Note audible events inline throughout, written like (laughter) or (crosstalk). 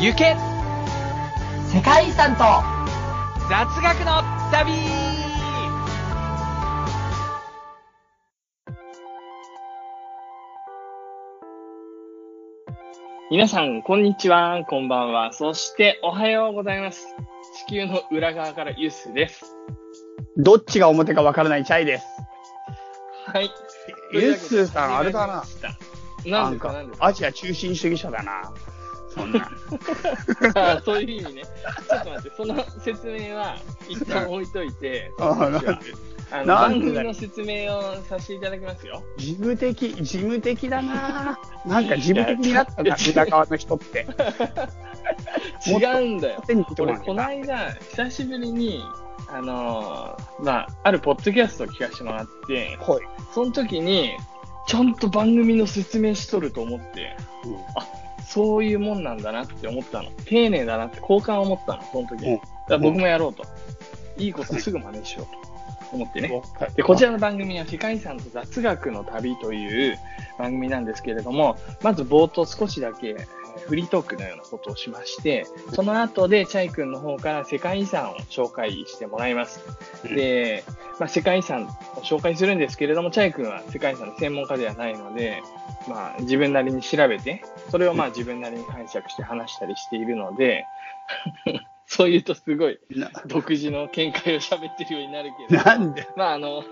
行け世界遺産と雑学の旅皆さん、こんにちは、こんばんは。そして、おはようございます。地球の裏側からユースです。どっちが表かわからないチャイです。はい。ユッスーさん、あれだな。なんか？アジア中心主義者だな。そんな。あそういう意味ね。ちょっと待って、その説明は一旦置いといて、あなんで？あの番組の説明をさせていただきますよ。事務的、事務的だな。(laughs) なんか事務的になったな、裏側の人って。(laughs) 違うんだよ。俺、この間、久しぶりに、あのーまあ、あるポッドキャストを聞かせてもらって、はい。その時に、ちゃんと番組の説明しとると思って、そういうもんなんだなって思ったの。丁寧だなって好感を持ったの、その時だから僕もやろうと。いいことすぐ真似しようと思ってね。はいで、こちらの番組は世界遺産と雑学の旅という番組なんですけれども、まず冒頭少しだけえーフリートークのようなことをしまして、その後でチャイ君の方から世界遺産を紹介してもらいます。で、まあ、世界遺産を紹介するんですけれども、チャイ君は世界遺産の専門家ではないので、まあ、自分なりに調べて、それをまあ自分なりに解釈して話したりしているので、(laughs) そう言うとすごいな。独自の見解を喋ってるようになるけど、なんで？まああの、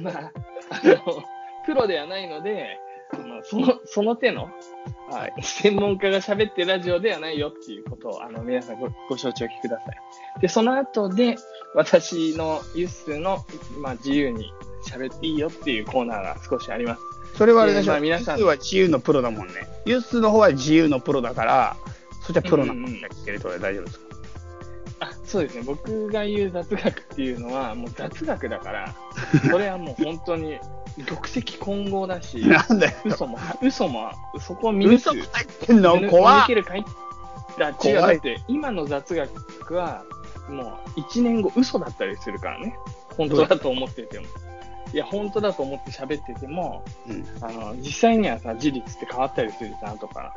まあ、あの、プロではないので、その、その手の、はい、専門家が喋ってるラジオではないよっていうことを、あの、皆さんごご承知おきください。で、その後で、私のユッスの、まあ、自由に喋っていいよっていうコーナーが少しあります。それはあれでしょ。まあ皆さんユッスーは自由のプロだもんね。ユッスーの方は自由のプロだから、そっちはプロなの言ってるとで大丈夫ですかあ、そうですね。僕が言う雑学っていうのは、もう雑学だから、それはもう本当に、玉石混合だし、なんだよ。嘘も、嘘も、そこを見抜嘘く。入ってんの？怖けるかい？だ違う、怖いだって、今の雑学は、もう、1年後嘘だったりするからね。本当だと思ってても。いや、本当だと思って喋ってても、うんあの、実際にはさ、事実って変わったりするじゃんとか、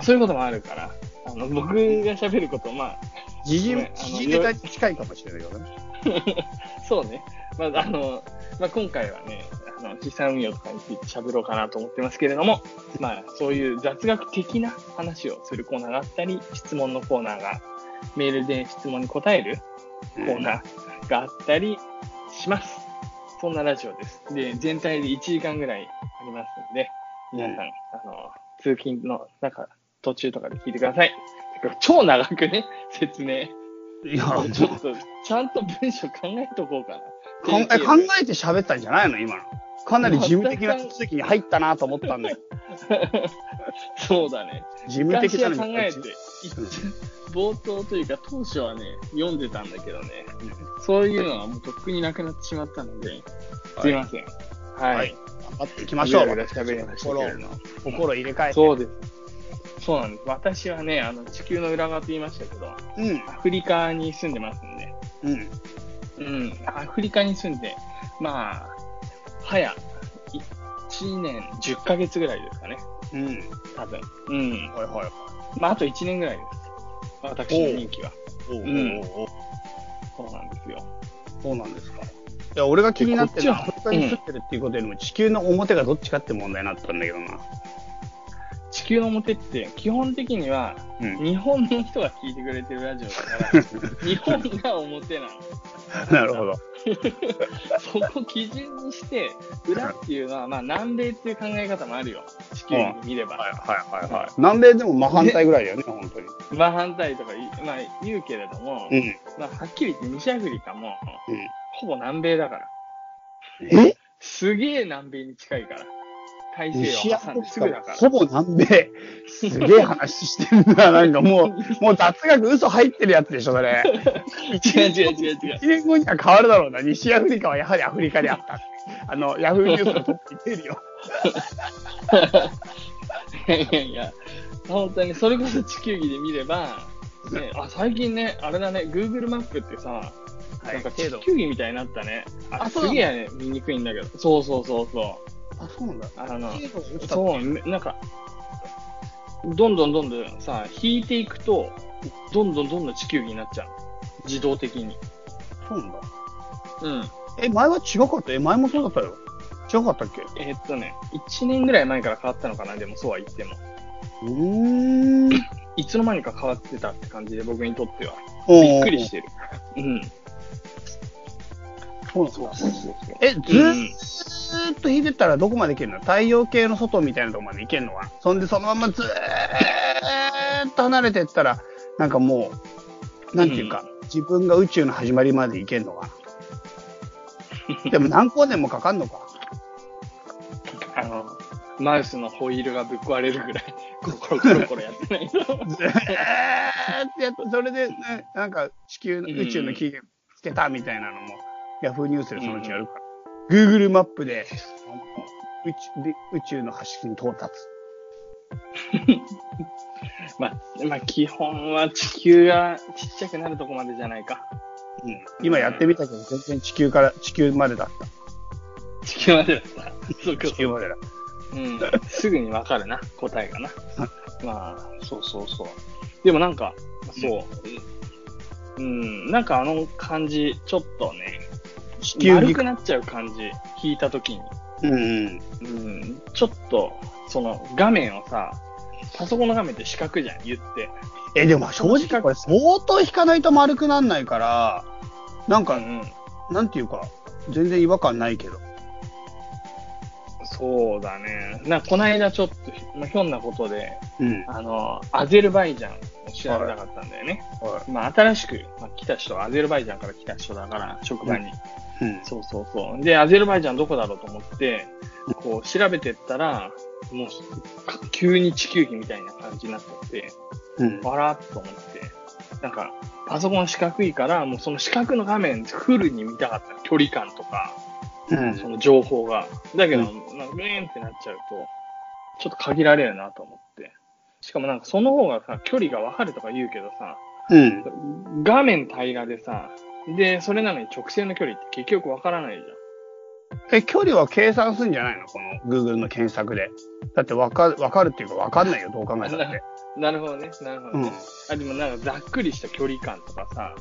そういうこともあるから、あの、僕が喋ること、まあ、時事時事ネタに近いかもしれないけどね。(laughs) そうね。まあ、あの、まあ、今回はね、あの、資産運用とかについて喋ろうかなと思ってますけれども、まあ、そういう雑学的な話をするコーナーがあったり、質問のコーナーが、メールで質問に答えるコーナーがあったりします。そんなラジオです。で、全体で1時間ぐらいありますので、皆さん、あの、通勤の中、途中とかで聞いてください。超長くね、説明。いや、ちょっと、ちゃんと文章考えとこうかな。考え考えて喋ったんじゃないの？今の。かなり事務的な手続きに入ったなと思ったんだよ。(laughs) そうだね。事務的な考えて、冒頭というか当初はね、読んでたんだけどね、そういうのはもうとっくになくなってしまったので、すいません。はい。はい頑張っていきましょう。喋りましたけれども心心入れ替えて。そうです。そうなんです。私はね、あの、地球の裏側と言いましたけど、うん。アフリカに住んでますんで、うん。うん、アフリカに住んで、まあ、早、1年10ヶ月ぐらいですかね、うん。多分。うん。はいはい。まあ、あと1年ぐらいです。私の任期は。おうおううんおうおうそうなんですよ。そうなんですか。いや、俺が気になってるのは、アに住んでるっていうことよりも、地球の表がどっちかって問題になったんだけどな。地球の表って、基本的には、うん。日本の人が聞いてくれてるラジオだから、(laughs) 日本が表なの。(laughs) なるほど。(laughs) そこを基準にして、裏っていうのは、まあ、南米っていう考え方もあるよ。地球に見れば。はいはいはいはい。南米でも真反対ぐらいだよね、本当に。まあ、反対とかまあ、言うけれども、うん。まあ、はっきり言って西アフリカも、うん。ほぼ南米だから。え？すげえ南米に近いから。大西洋挟んですぐだから。ほぼ南米。すげえ話してんだ。なんかもう、もう雑学嘘入ってるやつでしょ、それ。(laughs) 違う違う違う違う。1年後には変わるだろうな。西アフリカはやはりアフリカにあった。あの、ヤフーニュースのトップに出るよ。いやいやいや、本当にそれこそ地球儀で見れば、ね、あ、最近ね、あれだね、Google マップってさ、なんか地球儀みたいになったね。ああすげえね、見にくいんだけど。そうそうそうそあ、そうなんだ。う。あの、そうなんか、どんどんどんどんさ、引いていくと、どんどんどんどん地球儀になっちゃう。自動的に。そうなんだ。うん。え、前は違かった？え、前もそうだったよ。違かったっけ？えーっとね、1年ぐらい前から変わったのかな、でもそうは言っても。うーん。いつの間にか変わってたって感じで、僕にとっては。びびっくりしてる。うん。そう。そう。え、ずうんーっと引いてったらどこまで行けるの？太陽系の外みたいなとこまで行けるのかなそんでそのままずーっと離れてったら、なんかもう、なんていうか、自分が宇宙の始まりまで行けるのかなでも何光年もかかんのか？(laughs) あの、マウスのホイールがぶっ壊れるぐらい、コロコロコロコロやってないと。ずーっとやって、それで、ね、なんか地球の、うん宇宙の起源つけたみたいなのも、ヤフーニュースでそのうちやるから。Google マップで、宇宙で宇宙の端に到達。(laughs) まあ、まあ、基本は地球がちっちゃくなるとこまでじゃないか。うん、今やってみたけど、全然地球から、地球までだった。地球までだった。そうか地球までだっうん。すぐにわかるな、答えがな。まあ、そうそうそう。でもなんか、そう。うん、なんかあの感じ、ちょっとね、地球儀丸くなっちゃう感じ、引いたときに。た。うんうん。うん、ちょっと、その画面をさ、パソコンの画面って四角じゃん、言って。え、でも正直これ相当引かないと丸くなんないから、なんか、うんうん。なんていうか、全然違和感ないけど。そうだね。なこの間ちょっと、まあ、ひょんなことで、うん。あの、アゼルバイジャンを調べたかったんだよね。はまあ、新しく、まあ、来た人はアゼルバイジャンから来た人だから、職場に。うん。そうそうそう。で、アゼルバイジャンどこだろうと思って、こう、調べてったら、もう、か急に地球儀みたいな感じになっちゃって、うん。わらっと思って、なんか、パソコン四角いから、もうその四角の画面フルに見たかった。距離感とか、うんその情報が。だけど、うなんかグーンってなっちゃうと、ちょっと限られるなと思って。しかもなんかその方がさ、距離がわかるとか言うけどさ、うん。画面平らでさ、で、それなのに直線の距離って結局わからないじえ、距離は計算するんじゃないの？この Google の検索で。だってわかる、わかるっていうかわかんないよ、どう考えたって。ゃん。なるほどね、なるほどね。うん。あ、でもなんかざっくりした距離感とかさ、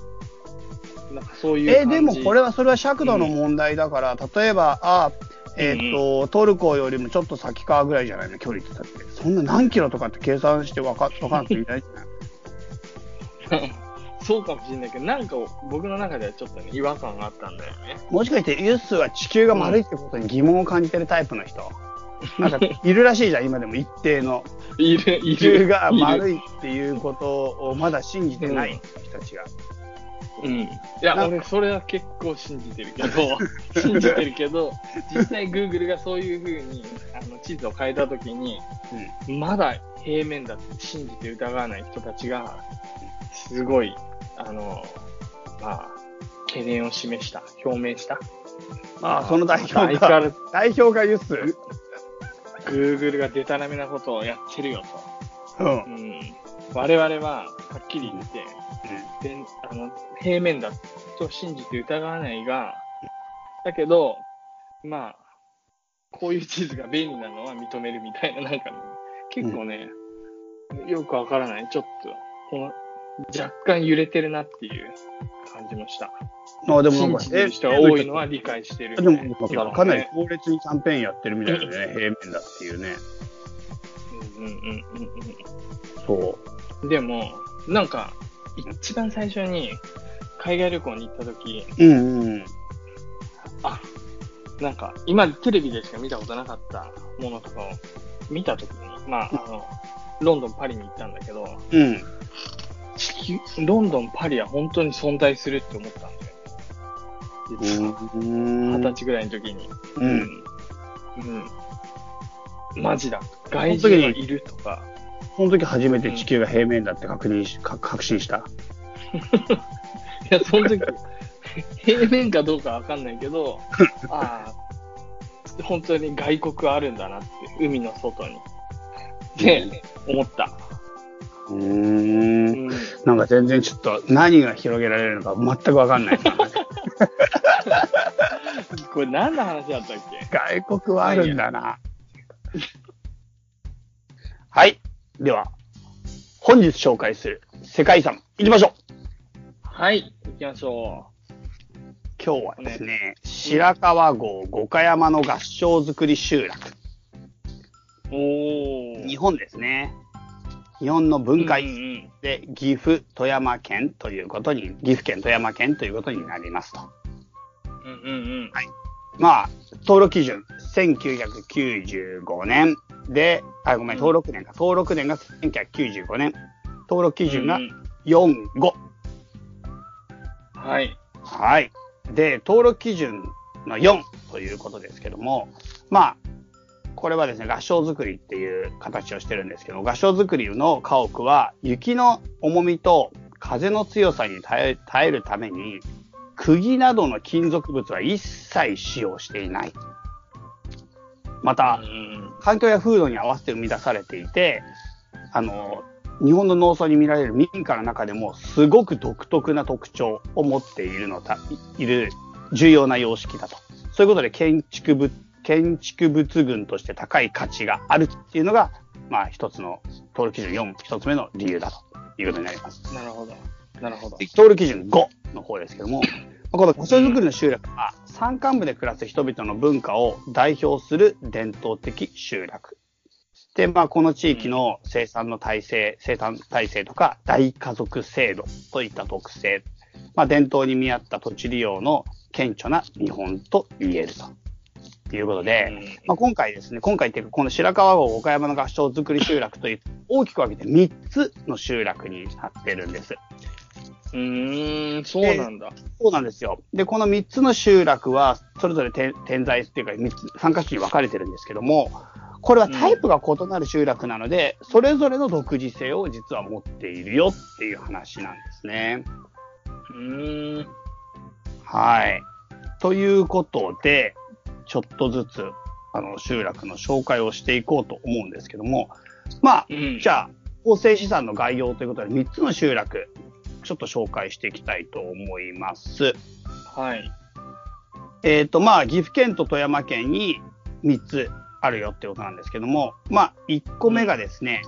なんかそういうえ。でもこれは、それは尺度の問題だから、例えば、あ、えっ、と、トルコよりもちょっと先かぐらいじゃない？の、距離ってだって。そんな何キロとかって計算してわか、わかんなくていないじゃない？(laughs) そうかもしれないけど、なんか僕の中ではちょっとね、違和感があったんだよね。もしかしてユッスは地球が丸いってことに疑問を感じてるタイプの人？(laughs) なんか、いるらしいじゃん、今でも一定の。いる、い地球る。いる。が丸いっていうことをまだ信じてない人たちが。うん。いや、なんか俺、それは結構信じてるけど、(laughs) 信じてるけど、実際 Google がそういう風に、あの、地図を変えたときに、まだ平面だって信じて疑わない人たちが、すごい、あの、まあ、懸念を示した、表明した。まあ、その代表が、相変わらず代表がユッス。Google がデタラメなことをやってるようん。と。うん。我々は、はっきり言って、であの平面だと信じて疑わないが、だけど、まあ、こういう地図が便利なのは認めるみたいな、なんかね、結構ね、よくわからない。ちょっと、この、若干揺れてるなっていう感じもした。あでもなんか信じてる人が多いのは理解してる、でもなん基本ねかかなり強烈にキャンペーンやってるみたいだね、平面だっていうね。うんうんうんうんそうん。でも、なんか、一番最初に海外旅行に行った時、う。うんうん。あ、なんか、今テレビでしか見たことなかったものとかを見たときに、まあ、あの、ロンドン、パリに行ったんだけど、うん。地球、ロンドン、パリは本当に存在するって思ったんだよ。実は。うん。二十歳ぐらいの時に。うん。うん。うん。マジだ。外人がいるとか。その時初めて地球が平面だって確認し、か確信した。(laughs) いや、その時、平面かどうかわかんないけど、(laughs) ああ、本当に外国あるんだなって、海の外に。って思った。うー。うんん。なんか全然ちょっと何が広げられるのか全くわかんない。(laughs) これ何の話だったっけ？外国はあるんだな。はい。では、本日紹介する世界遺産、行きましょうはい、行きましょ今日はですね、白川郷五箇山の合掌造り集落。う。おー。日本ですね。日本の文化遺産で、岐阜、富山県ということに、岐阜県、富山県ということになりますと。うんうんうん。まあ、登録基準、1995年で、あ、ごめん、登録年か。登録年が1995年。登録基準がうんうん4、5。はい。はい。で、登録基準の4ということですけども、まあ、これはですね、合掌造りっていう形をしてるんですけど、合掌造りの家屋は雪の重みと風の強さに耐え耐えるために、釘などの金属物は一切使用していない。またう、ん環境や風土に合わせて生み出されていて、あの、日本の農村に見られる民家の中でもすごく独特な特徴を持っているのだ、いいる重要な様式だと。そういうことで建築物、建築物群として高い価値があるっていうのが、まあ一つの登録基準4、一つ目の理由だということになります。なるほど。なるほど。登録基準5の方ですけども、まあこの場所づくりの集落は山間部で暮らす人々の文化を代表する伝統的集落。で、まあ、この地域の生産の体制、生産体制とか大家族制度といった特性、まあ、伝統に見合った土地利用の顕著な見本と言えるということで、まあ、今回ですね、今回っていうか、この白川郷岡山の合掌造り集落という、大きく分けて3つの集落になってるんです。うーん、そうなんだ。そうなんですよ。で、この3つの集落は、それぞれ点点在っていうか、3つ、3カ所に分かれてるんですけども、これはタイプが異なる集落なので、それぞれの独自性を実は持っているよっていう話なんですね。うーん。はい。ということで、ちょっとずつ、あの、集落の紹介をしていこうと思うんですけども、まあ、うん。じゃあ、構成資産の概要ということで、3つの集落、ちょっと紹介していきたいと思います。はい。えっ、と、まあ、岐阜県と富山県に3つあるよってことなんですけども、まあ、1個目がですね、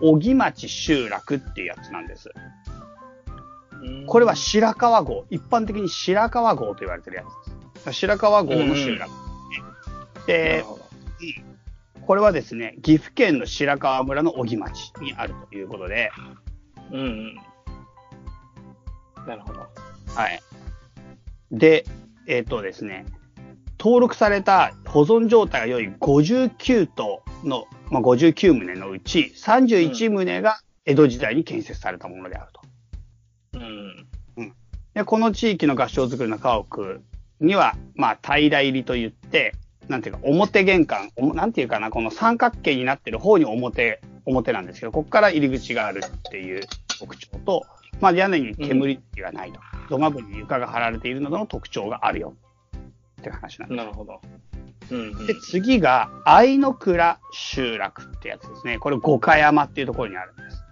小木町集落っていうやつなんです。これは白川郷、一般的に白川郷と言われてるやつです。白川郷の集落。で。これはですね、岐阜県の白川村の小木町にあるということで、うんうん。なるほど。はい。で、えっ、とですね、登録された保存状態が良い59棟の、まあ、59棟のうち31棟が江戸時代に建設されたものであると。うん。で、この地域の合掌造りの家屋には、まあ、平ら入りと言って、なんていうか、表玄関、なんていうかな、この三角形になってる方に表、表なんですけど、ここから入り口があるっていう特徴と、まあ、屋根に煙がないと。土間部に床が張られているなどの特徴があるよ。って話なんです。なるほど。うんうん。で、次が、愛の倉集落ってやつですね。これ、五箇山っていうところにあるんです。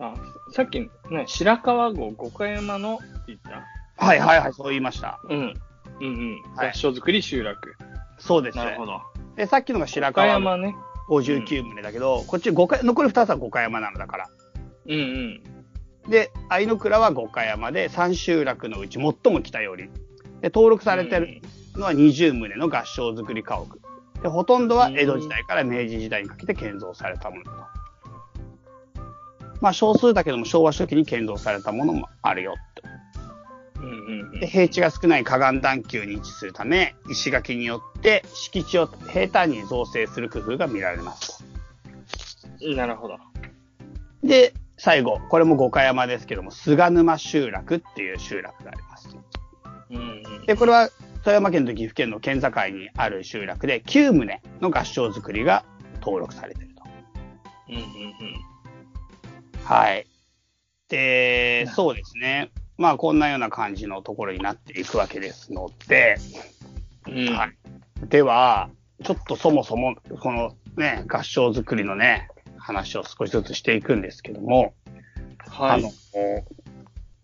あ、さっき、ね、白川郷五箇山のって言った？はいはいはい、そう言いました。うん。うんうん。はい合掌造り集落。そうです。なるほど。で、さっきのが白川山ね。59棟だけど、こっち五箇、残り2つは五箇山なのだから。うんうん。で、愛の倉は五箇山で、3集落のうち最も北寄り。で、登録されてるのは20棟の合掌造り家屋。で、ほとんどは江戸時代から明治時代にかけて建造されたものだと。まあ、少数だけども昭和初期に建造されたものもあるよって。うんうんで、平地が少ない河岸段丘に位置するため、石垣によって敷地を平坦に造成する工夫が見られます。うん。なるほど。で、最後、これも五箇山ですけども、菅沼集落っていう集落があります。うんうん。で、これは富山県と岐阜県の県境にある集落で9棟の合掌造りが登録されていると。うんうんはい。で、そうですね。まあ、こんなような感じのところになっていくわけですので、うん。うん。はい。では、ちょっとそもそも、このね、合掌造りのね、話を少しずつしていくんですけども、はいあの。、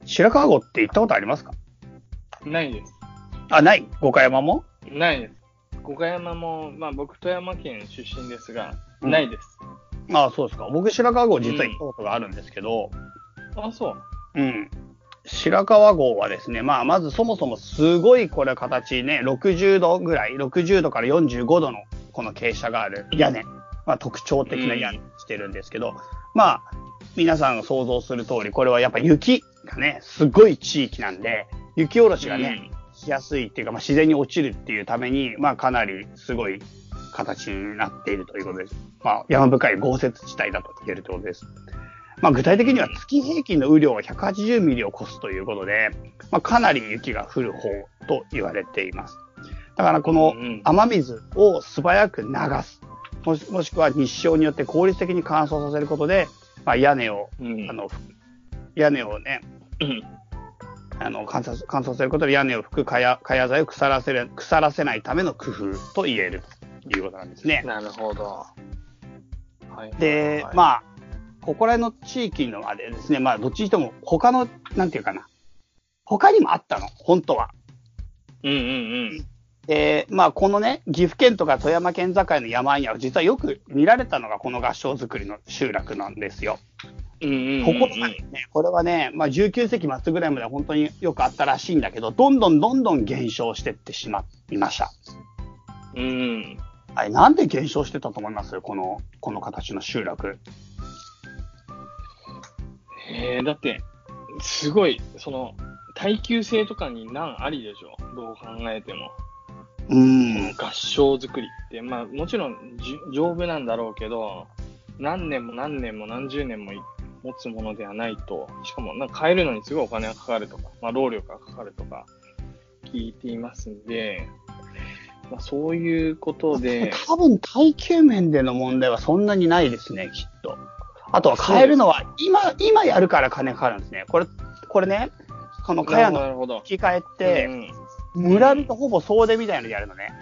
白川郷って行ったことありますか？ないです。あ、ない？五箇山も？ないです。五箇山も、まあ僕富山県出身ですが、うんないです。ああ、そうですか。僕、白川郷実は行ったことがあるんですけど、あ、そう。うん。白川郷はですね、まあ、まずそもそもすごいこれ形ね、60度ぐらい、60度から45度のこの傾斜がある屋根、まあ、特徴的な屋根にしてるんですけど、まあ、皆さんが想像する通り、これはやっぱ雪がね、すごい地域なんで、雪下ろしがね、しやすいっていうか、まあ、自然に落ちるっていうために、まあ、かなりすごい形になっているということです。まあ、山深い豪雪地帯だと言えるということです。まあ、具体的には月平均の雨量が180ミリを超すということで、まあ、かなり雪が降る方と言われています。だからこのうん雨水を素早く流す。もしもしくは日照によって効率的に乾燥させることで、まあ、屋根を、うん。あの、屋根をね、うんあの、乾燥、乾燥することで屋根を拭くかや、かや材を腐らせる、腐らせないための工夫と言えるということなんですね。なるほど。はいはいで、はい、まあ、ここら辺の地域のあれですね、まあ、どっちにしても他の、なんていうかな、他にもあったの、本当は。うんうんで、まあ、このね、岐阜県とか富山県境の山には、実はよく見られたのがこの合掌造りの集落なんですよ。うん。うんうんうんところがね、これはね、まあ、19世紀末ぐらいまでは本当によくあったらしいんだけど、どんどんどんどん減少してってしまいました。うん。あれ、なんで減少してたと思います？この、この形の集落。えー、だって、すごい、その、耐久性とかに難ありでしょ？どう考えても。うーん。合掌作りって、まあもちろん丈夫なんだろうけど、何年も何年も何十年もい持つものではないと、しかもなんか変えるのにすごいお金がかかるとか、まあ労力がかかるとか聞いていますんで、まあそういうことで、(laughs) 多分耐久面での問題はそんなにないですね、きっと。あとは変えるのは、今、今やるから金かかるんですね。これ、これね、この茅のなるほど。吹き替えって、うん村人ほぼ総出みたいなのでやるのね。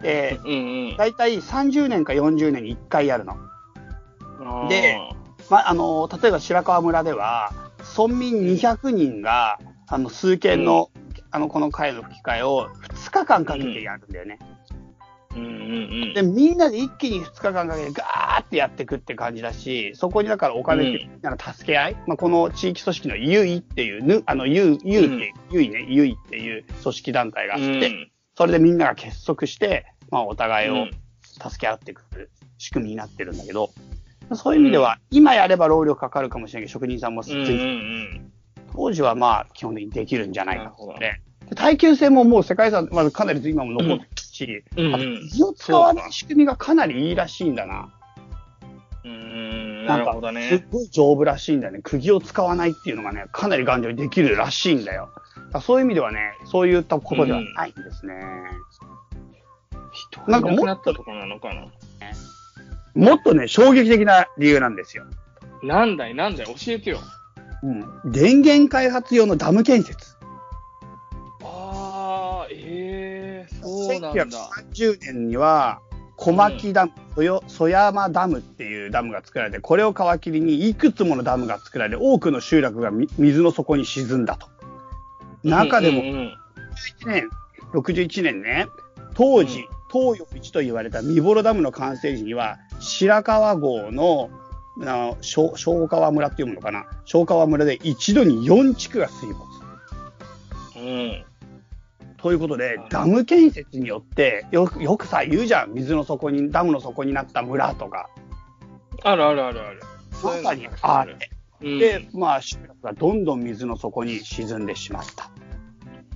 で、うんうん。だいたい30年か40年に1回やるの。で、ま、あの、例えば白川村では、村民200人が、あの、数件の、あの、この会の吹き替えを2日間かけてやるんだよね。うんうんうん。で、みんなで一気に2日間かけてガーってやっていくって感じだし、そこにだからお金ってみん。助け合い、まあ、この地域組織のユイっていう、ぬ、あの、ユイ、ユイって、ユイね、ユイっていう組織団体があって、それでみんなが結束して、まあ、お互いを助け合っていく仕組みになってるんだけど、そういう意味では、今やれば労力かかるかもしれないけど、職人さんもついうんうんうん。当時はまあ、基本的にできるんじゃないかと。で。で耐久性ももう世界遺産、まずかなり今も残ってるし、うんうん火を使わない仕組みがかなりいいらしいんだな。うんうん。なるほど、すっね。ごい丈夫らしいんだよね。釘を使わないっていうのがね、かなり頑丈にできるらしいんだよ。だそういう意味ではね、そういったことではないんですね。人がいなくなったとこなのかな。もっとね、衝撃的な理由なんですよ。なんだいなんだい教えてよ。うん。電源開発用のダム建設。1930年には、小牧ダム、そよ曽山ダムっていうダムが作られて、これを皮切りにいくつものダムが作られ、多くの集落がみ水の底に沈んだと。中でもうんうん61年、61年ね、当時、東洋一と言われた三幌ダムの完成時には、白川郷の、あ小小川村っていうものかな。小川村で一度に4地区が水没。うん。ということで、ダム建設によって、よく、よくさ、言うじゃん。水の底に、ダムの底になった村とか。あるあるあるある。まさにあれ。うん、で、まあ、集落がどんどん水の底に沈んでしまった。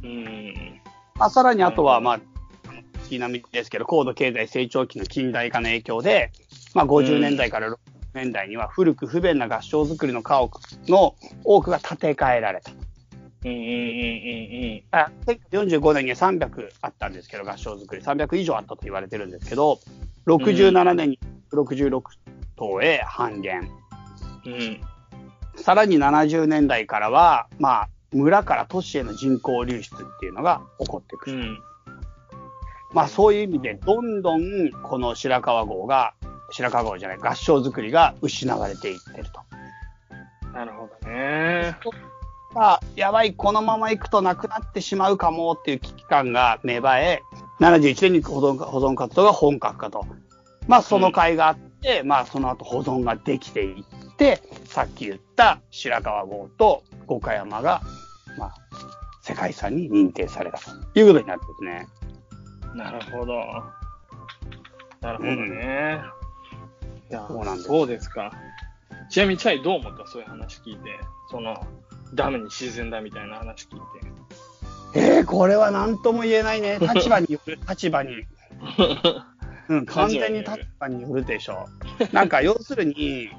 うん。まあ、さらにあとは、まあ、月並みですけど、高度経済成長期の近代化の影響で、まあ、50年代から60年代には古く不便な合掌造りの家屋の多くが建て替えられた。うんうんうんうんあ1945年には300あったんですけど、合掌造り。300以上あったと言われてるんですけど、67年に66棟へ半減。うん。うん。さらに70年代からは、まあ、村から都市への人口流出っていうのが起こってくる。うん。まあそういう意味で、どんどんこの白川郷が、白川郷じゃない、合掌造りが失われていってると。なるほどね。まあ、やばい、このまま行くとなくなってしまうかもっていう危機感が芽生え、71年に保存保存活動が本格化と。まあその甲斐があって、で、まあその後保存ができていって、さっき言った白川郷と五箇山が、まあ、世界遺産に認定されたということになってですね。なるほど。なるほどね。いやそうなんですそうですか。ちなみに、チャイどう思った？そういう話聞いて。その、ダムに沈んだみたいな話聞いて。えー、これは何とも言えないね。(laughs) 立場による、立場に。(laughs) うん、完全に立場によるでしょう。なんか、要するに、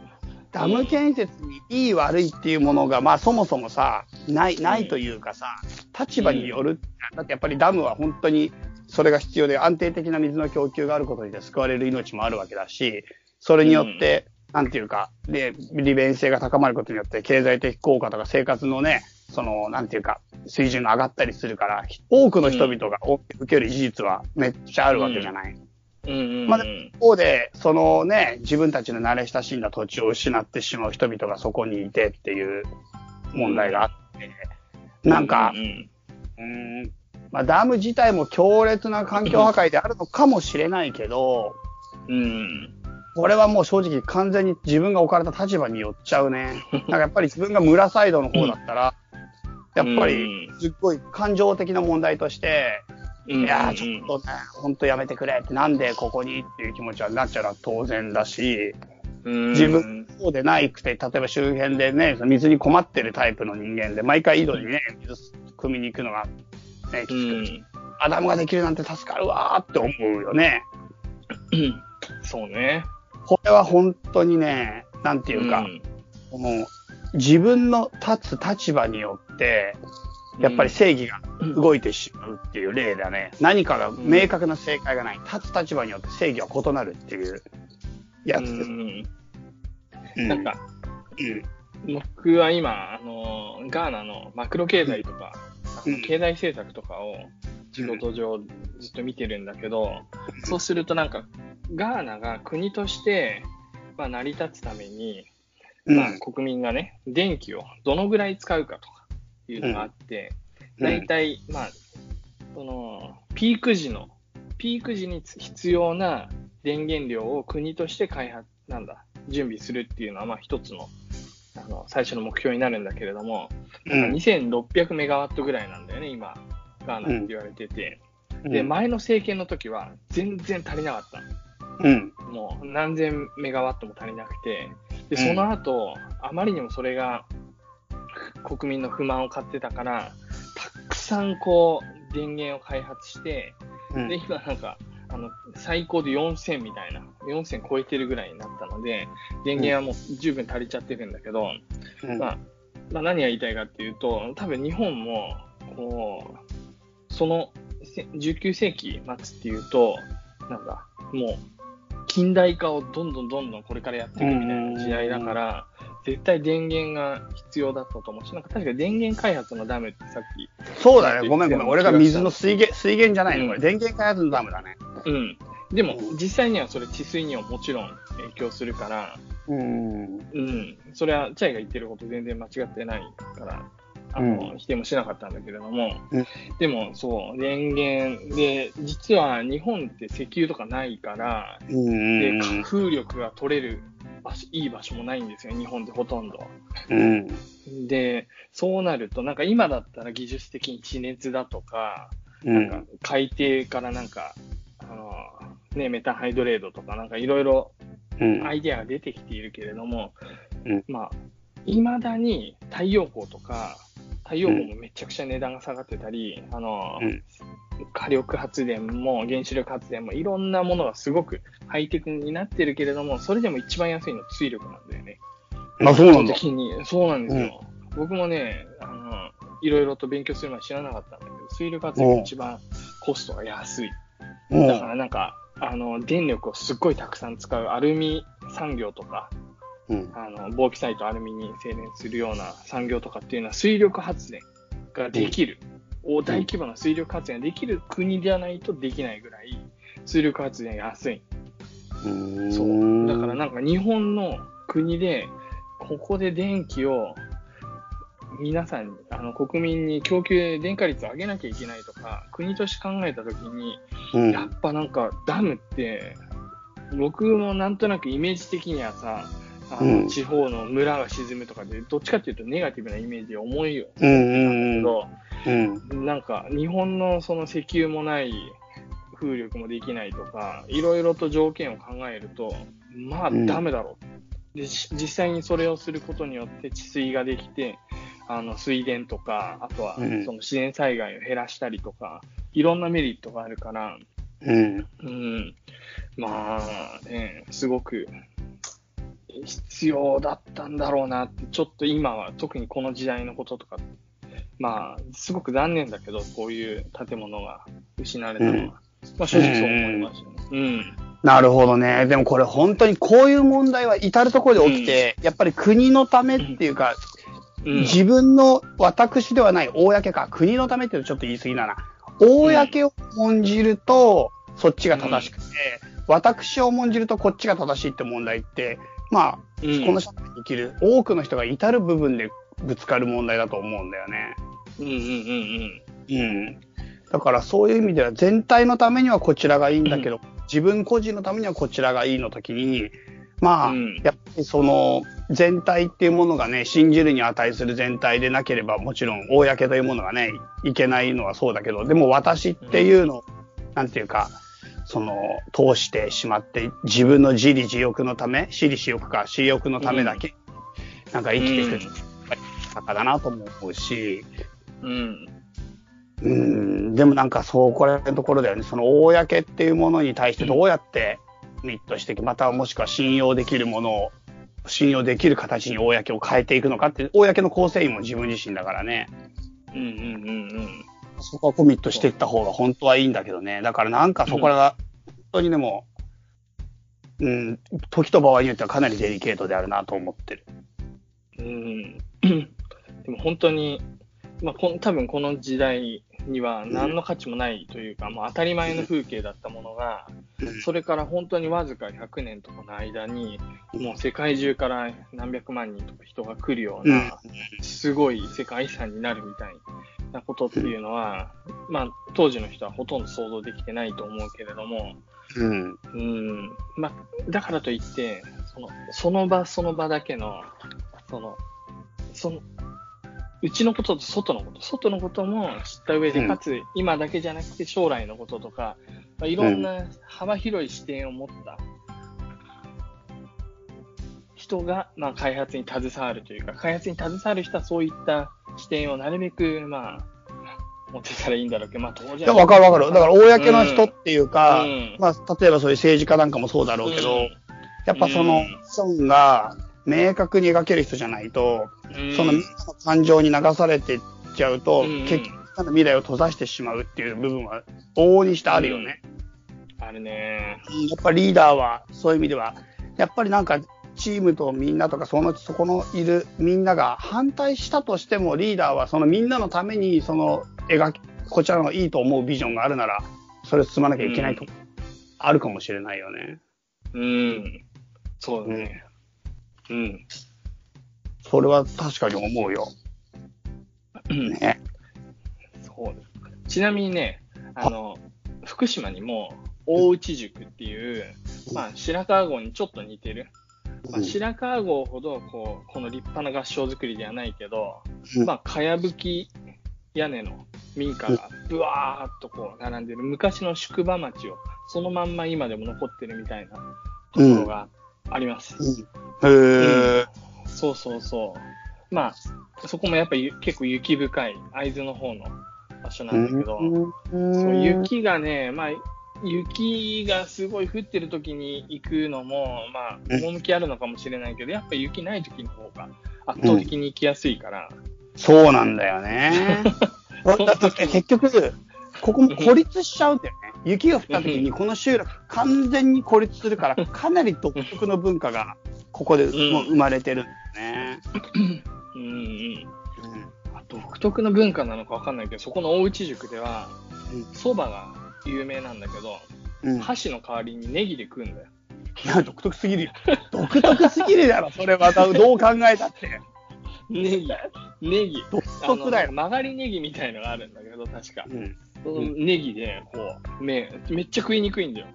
ダム建設にいい悪いっていうものが、まあそもそもさ、ない、ないというかさ、立場による。だってやっぱりダムは本当にそれが必要で安定的な水の供給があることによって救われる命もあるわけだし、それによって、なんていうか、で、利便性が高まることによって経済的効果とか生活のね、その、なんていうか、水準が上がったりするから、多くの人々が受ける事実はめっちゃあるわけじゃない。うんうんうん。まあ一方で、そのね、自分たちの慣れ親しんだ土地を失ってしまう人々がそこにいてっていう問題があって、なんかう、ん、まあダム自体も強烈な環境破壊であるのかもしれないけど、うん。うん。これはもう正直完全に自分が置かれた立場によっちゃうね。(laughs) なんかやっぱり自分が村サイドの方だったら、やっぱりすっごい感情的な問題として、うん。いやーちょっとね、ほんとやめてくれって、なんでここにっていう気持ちはなっちゃうのは当然だし、うん、自分そうでないくて、例えば周辺でね、水に困ってるタイプの人間で、毎回井戸にね、水汲みに行くのが、ね、きつくうん。アダムができるなんて助かるわーって思うよね。うん。そうね。これは本当にね、なんていうか、ん。この自分の立つ立場によって、やっぱり正義が動いてしまうっていう例だね。何かが明確な正解がない。立つ立場によって正義は異なるっていうやつです。うん。うん。なんか、うん。僕は今、あの、ガーナのマクロ経済とか、うん。経済政策とかを仕事上ずっと見てるんだけど、そうするとなんか、ガーナが国として、まあ、成り立つために、うん。まあ、国民がね、電気をどのぐらい使うかとかいうのがあって、大体、まあ、その、ピーク時の、ピーク時に必要な電源量を国として開発、なんだ、準備するっていうのは、まあ一つの、あの、最初の目標になるんだけれども、うん。2600メガワットぐらいなんだよね、今、ガーナって言われてて。で、前の政権の時は全然足りなかった。の。うん。もう何千メガワットも足りなくて、で、うん。その後、あまりにもそれが国民の不満を買ってたから、たくさんこう、電源を開発して、うん。で、今なんか、あの、最高で4000みたいな、4000超えてるぐらいになったので、電源はもう十分足りちゃってるんだけど、うん。まあ、まあ、何が言いたいかっていうと、多分日本も、こう、そのせ19世紀末っていうと、なんだ、もう、近代化をどんどんどんどんこれからやっていくみたいな時代だから、絶対電源が必要だったと思うし、なんか確か電源開発のダムってさっき、そうだね。ごめんごめん。俺が水の水源、水源じゃないの。うんこれ、電源開発のダムだね。うん。でも、実際にはそれ治水にはもちろん影響するから、うん。うん。それは、チャイが言ってること全然間違ってないから、あの、うん否定もしなかったんだけれども、うんでも、そう、電源で、実は日本って石油とかないから、うん。で、風力が取れる場所、いい場所もないんですよ、日本ってほとんど。うん。で、そうなると、なんか今だったら技術的に地熱だとか、うん。なんか海底からなんか、あの、ね、メタンハイドレードとかなんかいろいろうんアイデアが出てきているけれども、うんまあ、未だに太陽光とか、太陽光もめちゃくちゃ値段が下がってたり、あの、うん火力発電も原子力発電もいろんなものがすごくハイテクになってるけれども、それでも一番安いのは水力なんだよね。あ、そうなんだ。的に。そうなんですよ。僕もね、あの、いろいろと勉強する前知らなかったんだけど、水力発電が一番コストが安い。うんだからなんか、あの、電力をすっごいたくさん使うアルミ産業とか、うん。あの、ボーキサイトアルミに精錬するような産業とかっていうのは水力発電ができる。お大規模な水力発電ができる国じゃないとできないぐらい、水力発電安い。うんそう。だからなんか日本の国で、ここで電気を皆さん、あの、国民に供給、電化率を上げなきゃいけないとか、国として考えたときに、うんやっぱなんかダムって、僕もなんとなくイメージ的にはさ、あのうん地方の村が沈むとかで、どっちかっていうとネガティブなイメージ重いよ。うんうんだけうん。ど、なんか日本のその石油もない、風力もできないとか、いろいろと条件を考えると、まあうんダメだろう。で、し実際にそれをすることによって治水ができて、あの水田とか、あとはうんその自然災害を減らしたりとか、いろんなメリットがあるから、うん。うん。まあね、すごく必要だったんだろうなって、ちょっと今は特にこの時代のこととか、まあ、すごく残念だけど、こういう建物が失われたのは。うんまあ正直そう思いますよね。うん。なるほどね。でもこれ本当にこういう問題は至るところで起きて、やっぱり国のためっていうか、うん、自分の私ではない公か、国のためっていうのはちょっと言い過ぎだな。公を重んじると、そっちが正しくて、私を重んじるとこっちが正しいって問題って、まあ、うん。この社会に生きる多くの人が至る部分でぶつかる問題だと思うんだよね。うんうんうんうん。だからそういう意味では全体のためにはこちらがいいんだけど、自分個人のためにはこちらがいいの時に、まあ、うん。やっぱりその全体っていうものがね、信じるに値する全体でなければもちろん公というものがね、いけないのはそうだけど、でも私っていうのを、なんていうか、その、通してしまって、自分の自利自欲のため、私利私欲か、私欲のためだけ、なんか生きていくやっぱり坂だなとも思うし、うん。うん。うん、でもなんかそう、これのところだよね。その、公っていうものに対してどうやってミットしてまたもしくは信用できるものを、信用できる形に公を変えていくのかって、公の構成員も自分自身だからね。うんうんうんうん。そこはコミットしていった方が本当はいいんだけどね。だからなんかそこらが、本当にでも、うん、時と場合によってはかなりデリケートであるなと思ってる。うん。(clears throat) でも本当に、まあ、こん多分この時代には何の価値もないというか、もう当たり前の風景だったものが、それから本当にわずか100年とかの間に、もう世界中から何百万人とか人が来るような、すごい世界遺産になるみたいなことっていうのは、まあ、当時の人はほとんど想像できてないと思うけれども、うん。うん、まあ、だからといって、その、その場その場だけの、その、その、うちのことと外のこと、外のことも知った上で、うん。かつ今だけじゃなくて将来のこととか、まあ、いろんな幅広い視点を持った人が、まあ、開発に携わるというか、開発に携わる人はそういった視点をなるべく、まあ、持ってたらいいんだろうけど、まあ、当然いや、わかるわかる。だから、公の人っていうか、うん。まあ、例えばそういう政治家なんかもそうだろうけど、うん。やっぱその、損が明確に描ける人じゃないと、うんそのみんなの感情に流されていっちゃうと、うん結局、未来を閉ざしてしまうっていう部分は、往々にしてあるよね。あるね。やっぱリーダーは、そういう意味では、やっぱりなんか、チームとみんなとか、その、そこのいるみんなが反対したとしても、リーダーはそのみんなのために、その、描き、こちらのいいと思うビジョンがあるなら、それを進まなきゃいけないと、あるかもしれないよね。うん。そうだね。うん。それは確かに思うよ。ね。そうです。ちなみにね、あの、福島にも大内塾っていう、まあ、白川郷にちょっと似てる。まあ、白川郷ほど、こう、この立派な合掌造りではないけど、うんまあ、かやぶき屋根の民家がぶわーっとこう並んでる昔の宿場町をそのまんま今でも残ってるみたいなところがあります。うん。へえ。そうそうそう。まあ、そこもやっぱり結構雪深い会津の方の場所なんだけど、そう雪がね、まあ、雪がすごい降ってる時に行くのも、まあ、うん趣あるのかもしれないけど、やっぱ雪ない時の方が圧倒的に行きやすいから、そうなんだよね。(laughs) だって結局、ここも孤立しちゃうんだよね。雪が降った時にこの集落完全に孤立するから、かなり独特の文化がここでもう生まれてるんだよね。うんうん。あ独特の文化なのかわかんないけど、そこの大内塾では、蕎麦が有名なんだけど、うん。うん。箸の代わりにネギで食うんだよ。いや、独特すぎるよ。独特すぎるだろ、それまた、どう考えたって。(laughs) ネギ。ネギ。独特だよ。曲がりネギみたいのがあるんだけど、確か。うん。そのネギで、こう、めめっちゃ食いにくいんだよ。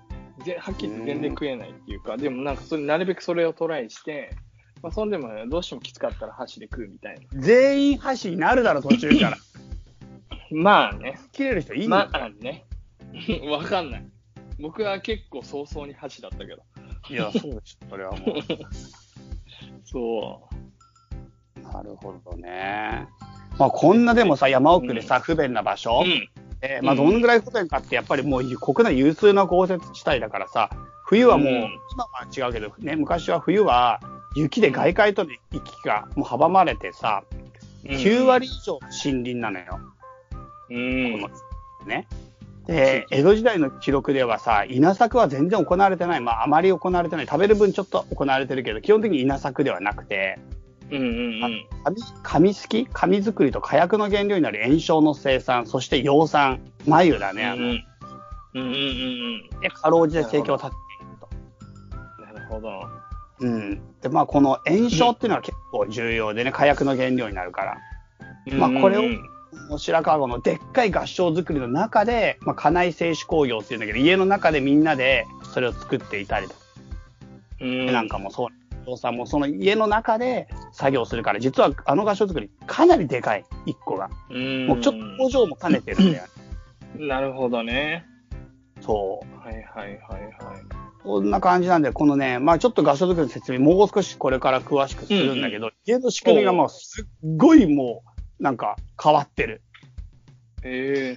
ぜはっきり言って全然食えないっていうか、でもなんかそれ、なるべくそれをトライして、まあ、そんでもねどうしてもきつかったら箸で食うみたいな。全員箸になるだろ、途中から。(laughs) まあね。切れる人いいの？まあね。(laughs) わかんない。僕は結構早々に箸だったけど。いや、そうでしょ、それはもう。(laughs) そなるほどね。まあ、こんなでもさ、山奥でさ、不便な場所う。う、ん。えーまあ、どんぐらい不便かって、やっぱりもう国内有数の豪雪地帯だからさ、冬はもう、うん今は違うけど、ね、昔は冬は雪で外界との行き来がもう阻まれてさ、9割以上森林なのよ。うん。このね。で、江戸時代の記録ではさ、稲作は全然行われてない。まあ、あまり行われてない。食べる分ちょっと行われてるけど、基本的に稲作ではなくて、うんうんうん。紙紙すき？紙作りと火薬の原料になる炎症の生産、そして養蚕、繭だね。あのうんうんうんうんうん。で、かろうじて生計を立てていると。なるほど。うん。で、まあ、この炎症っていうのは結構重要でね、火薬の原料になるから。まあこれをうん白川郷のでっかい合掌造りの中で、まあ、家内製紙工業っていうんだけど、家の中でみんなでそれを作っていたりとか、うん、なんかもそう、お父さんもその家の中で作業するから、実はあの合掌造りかなりでかい、一個が。うん、もうちょっと工場も兼ねてるんだよね。(laughs) なるほどね。そう。はいはいはいはい。こんな感じなんで、このね、まあちょっと合掌造りの説明、もう少しこれから詳しくするんだけど、家の仕組みがもうすっごいもう、なんか変わってるえ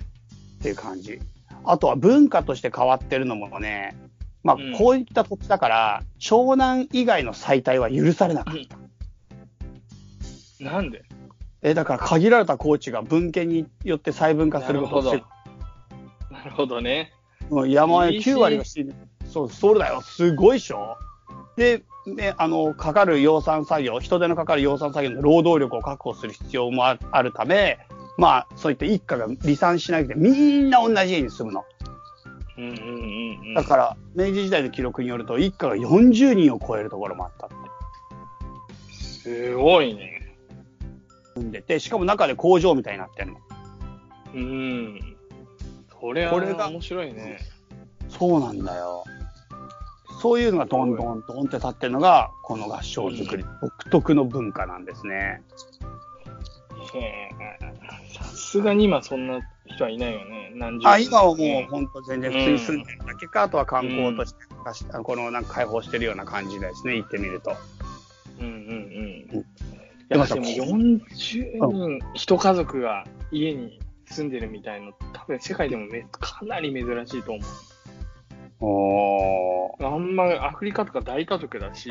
っていう感じ。あとは文化として変わってるのもね、まあうんこういった土地だから、湘南以外の再退は許されなかった。ー、なんで？え、だから限られた高地が文献によって細分化することを防ぐなるほどね。もう山いいし9割が死ぬ。そう、そうだよ。すごいっしょで、ね、あの、かかる養蚕作業、人手のかかる養蚕作業の労働力を確保する必要もああるため、まあ、そういった一家が離散しなくて、みんな同じ家に住むの。うんうんうんうん。だから、明治時代の記録によると、一家が40人を超えるところもあったって。すごいね。住んでて、しかも中で工場みたいになってんの。うん。それはこれが面白いね。そうなんだよ。そういうのがどんどんどんって立ってるのが、この合唱作り、独特の文化なんですね。へえ。さすがに今そんな人はいないよね。何十あ、今はもうね本当全然普通に住んでるだけか、あとは観光として、あこのなんか開放してるような感じですね、行ってみると。うんうんうん。やでも40人、一家族が家に住んでるみたいの、多分世界でもめかなり珍しいと思。う。あんまアフリカとか大家族だし、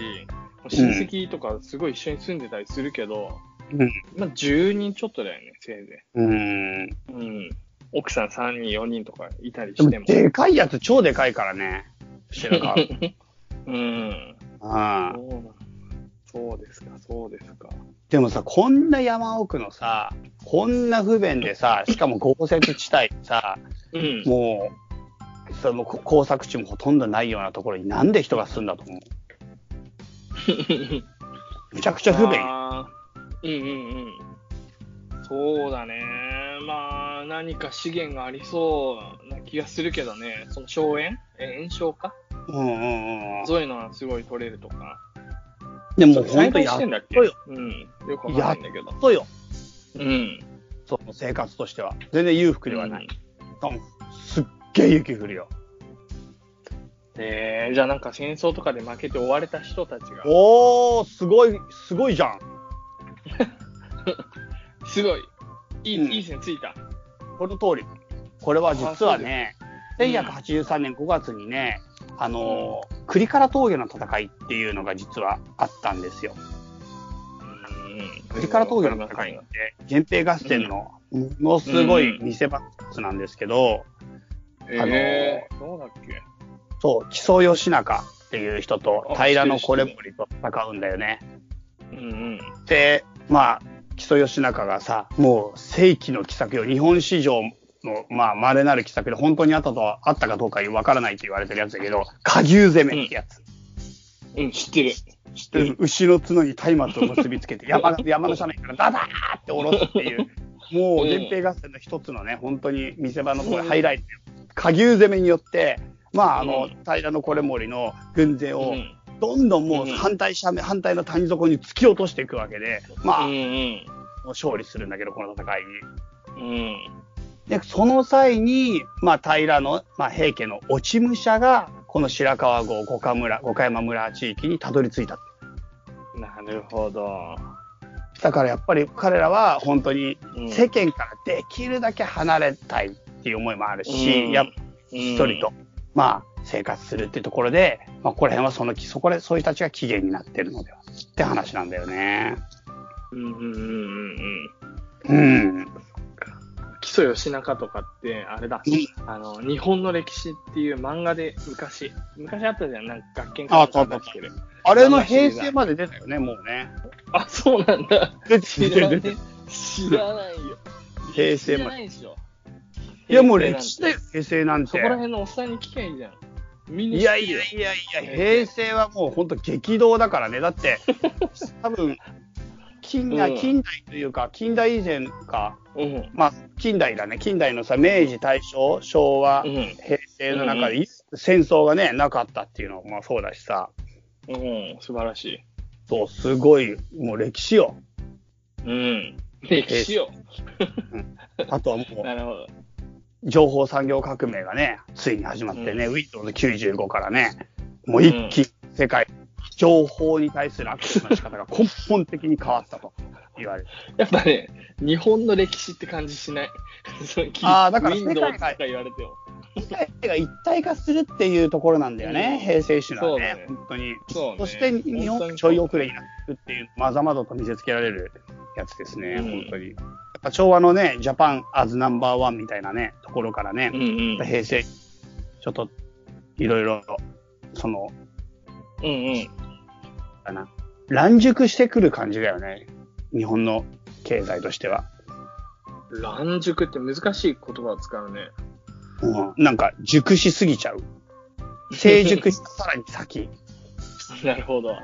親戚とかすごい一緒に住んでたりするけど、うん。まあ10人ちょっとだよね、せいぜうん。い。うん。奥さん3人、4人とかいたりでもしても。でかいやつ超でかいからね。白川。(laughs) うん。あそうなんそうですか、そうですか。でもさ、こんな山奥のさ、こんな不便でさ、しかも豪雪地帯さ、うん。もう、そのこ工作地もほとんどないようなところになんで人が住んだと思う？(laughs) めちゃくちゃ不便。うんうんうん。そうだね。まあ、何か資源がありそうな気がするけどね。その荘園？え炎症か？うんうんうん。そういうのはすごい取れるとか。でも本栽当やっとよ。うん。よくわかんないんだけど。とよ。うん。その生活としては。全然裕福ではない。うんすっげえ雪降るよ。えー、じゃあなんか戦争とかで負けて追われた人たちが、おー、すごい、すごいじゃん。(laughs) すごい、いい、うんいい線ついた。この通り。これは実はね、すうん1183年5月にね、あのー、栗から峠の戦いっていうのが実はあったんですよ。うん。栗から峠の戦いって、源平合戦のものすごい見せ場なんですけど、えー、そうだっけ？そう、木曽義仲っていう人とあ平野知ってる惟盛と戦うんだよね。で、まあ、木曽義仲がさ、もう世紀の奇策よ、日本史上の、まあ、稀なる奇策で本当にあったとは、あったかどうかわからないって言われてるやつだけど、下牛攻めってやつ。うん、知ってる。知ってる。牛の角に松明を結びつけて、山山の斜面からダダーって下ろすっていう、(laughs) もう源平合戦の一つのね、本当に見せ場のところ、ハイライト。下牛攻めによって、まあ、あの、うん平野これ森の軍勢を、うんどんどんもううん反対斜面、反対の谷底に突き落としていくわけで、まあ、勝利するんだけど、この戦いに。うん。で、その際に、まあ、平の、まあ、平家の落ち武者が、この白川郷五日村、五箇山村地域にたどり着いた。なるほど。だからやっぱり彼らは本当にうん世間からできるだけ離れたいっていう思いもあるし、うんやっぱ一人と、まあ、生活するっていうところで、まあ、ここら辺はその、そこでそういう人たちが起源になってるのではって話なんだよね。うん。うんうんうんうんうん。うん。基礎義仲とかって、あれだ、あの、日本の歴史っていう漫画で昔、昔あったじゃん、なんか学研からああった出してる。あれの平成まで出たよね、もうね。あ、そうなんだ。知らない。知らないよ。平成まで。ないでしょ。いや、もう歴史だよ、平成なんてそこ。ら辺のおっさんに聞きゃいいじゃん。みんないやいやいやいや、平成はもう本当激動だからね。だって、(laughs) 多分、近代、うん近代というか、近代以前か、うん。まあ、近代だね。近代のさ、明治、大正、昭和、うん。平成の中で、い戦争がね、なかったっていうのもまあそうだしさ、うん。素晴らしい。そう、すごい、もう歴史よ。うん。歴史よ。あとはも (laughs) なるほど。う、情報産業革命がね、ついに始まってね、Windows95 からね、もう一気に世界、情報に対するアクセスの仕方が根本的に変わったと言われる。やっぱね、日本の歴史って感じしない。(laughs) あーだから世界がか言われても。世界が一体化するっていうところなんだよね、うん平成史のはねね本当に。そうねして日本ちょい遅れになってるっていう、まざまざと見せつけられるやつですね、うん本当に。やっぱ昭和のね、ジャパンアズナンバーワンみたいなね、ところからねうん、うん。平成、ちょっといろいろ、その、うんうん。かな、乱熟してくる感じだよね、日本の経済としては。乱熟って難しい言葉を使うね。うん、なんか熟しすぎちゃう。成熟したさらに先。(laughs) なるほど。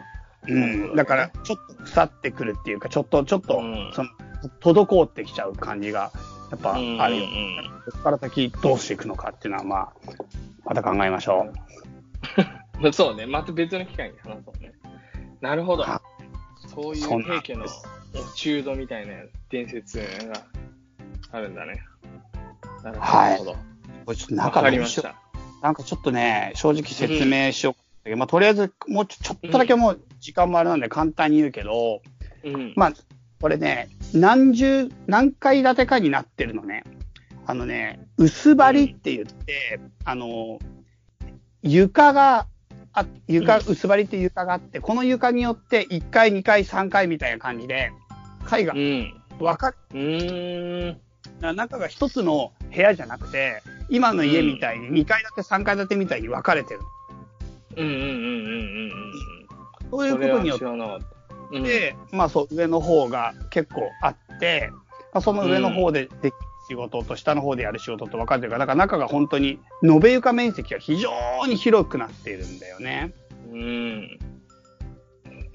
うん、どだから、ちょっと腐ってくるっていうか、ちょっと、ちょっと、うんその、滞ってきちゃう感じが、やっぱあるよ。うんうんここから先どうしていくのかっていうのは、まあ、また考えましょう。ま (laughs) あそうね。また別の機会に話そうね。なるほどは。そういう平家の落中度みたいな伝説があるんだね。なるはいほど。これちょっとわ中かりました。なんかちょっとね、正直説明しよう。まあ、とりあえず、もうちょちょっとだけもう時間もあれなんで簡単に言うけど、うん。まあ、これね、何十、何階建てかになってるのね。あのね、薄張りって言って、あの、床が、あ床、う薄張りっていう床があって、この床によって1階、2階、3階みたいな感じで、階がうん。分かっうーん。中が一つの部屋じゃなくて、今の家みたいに2階建て、3階建てみたいに分かれてる。うんうんうんうんうんうんそういううん。ことによっそれは知らなかった。うんて、まあそう、上の方が結構あって、まあ、その上の方でできる仕事と下の方でやる仕事と分かれてるから、だから中が本当に延べ床面積が非常に広くなっているんだよね。うん。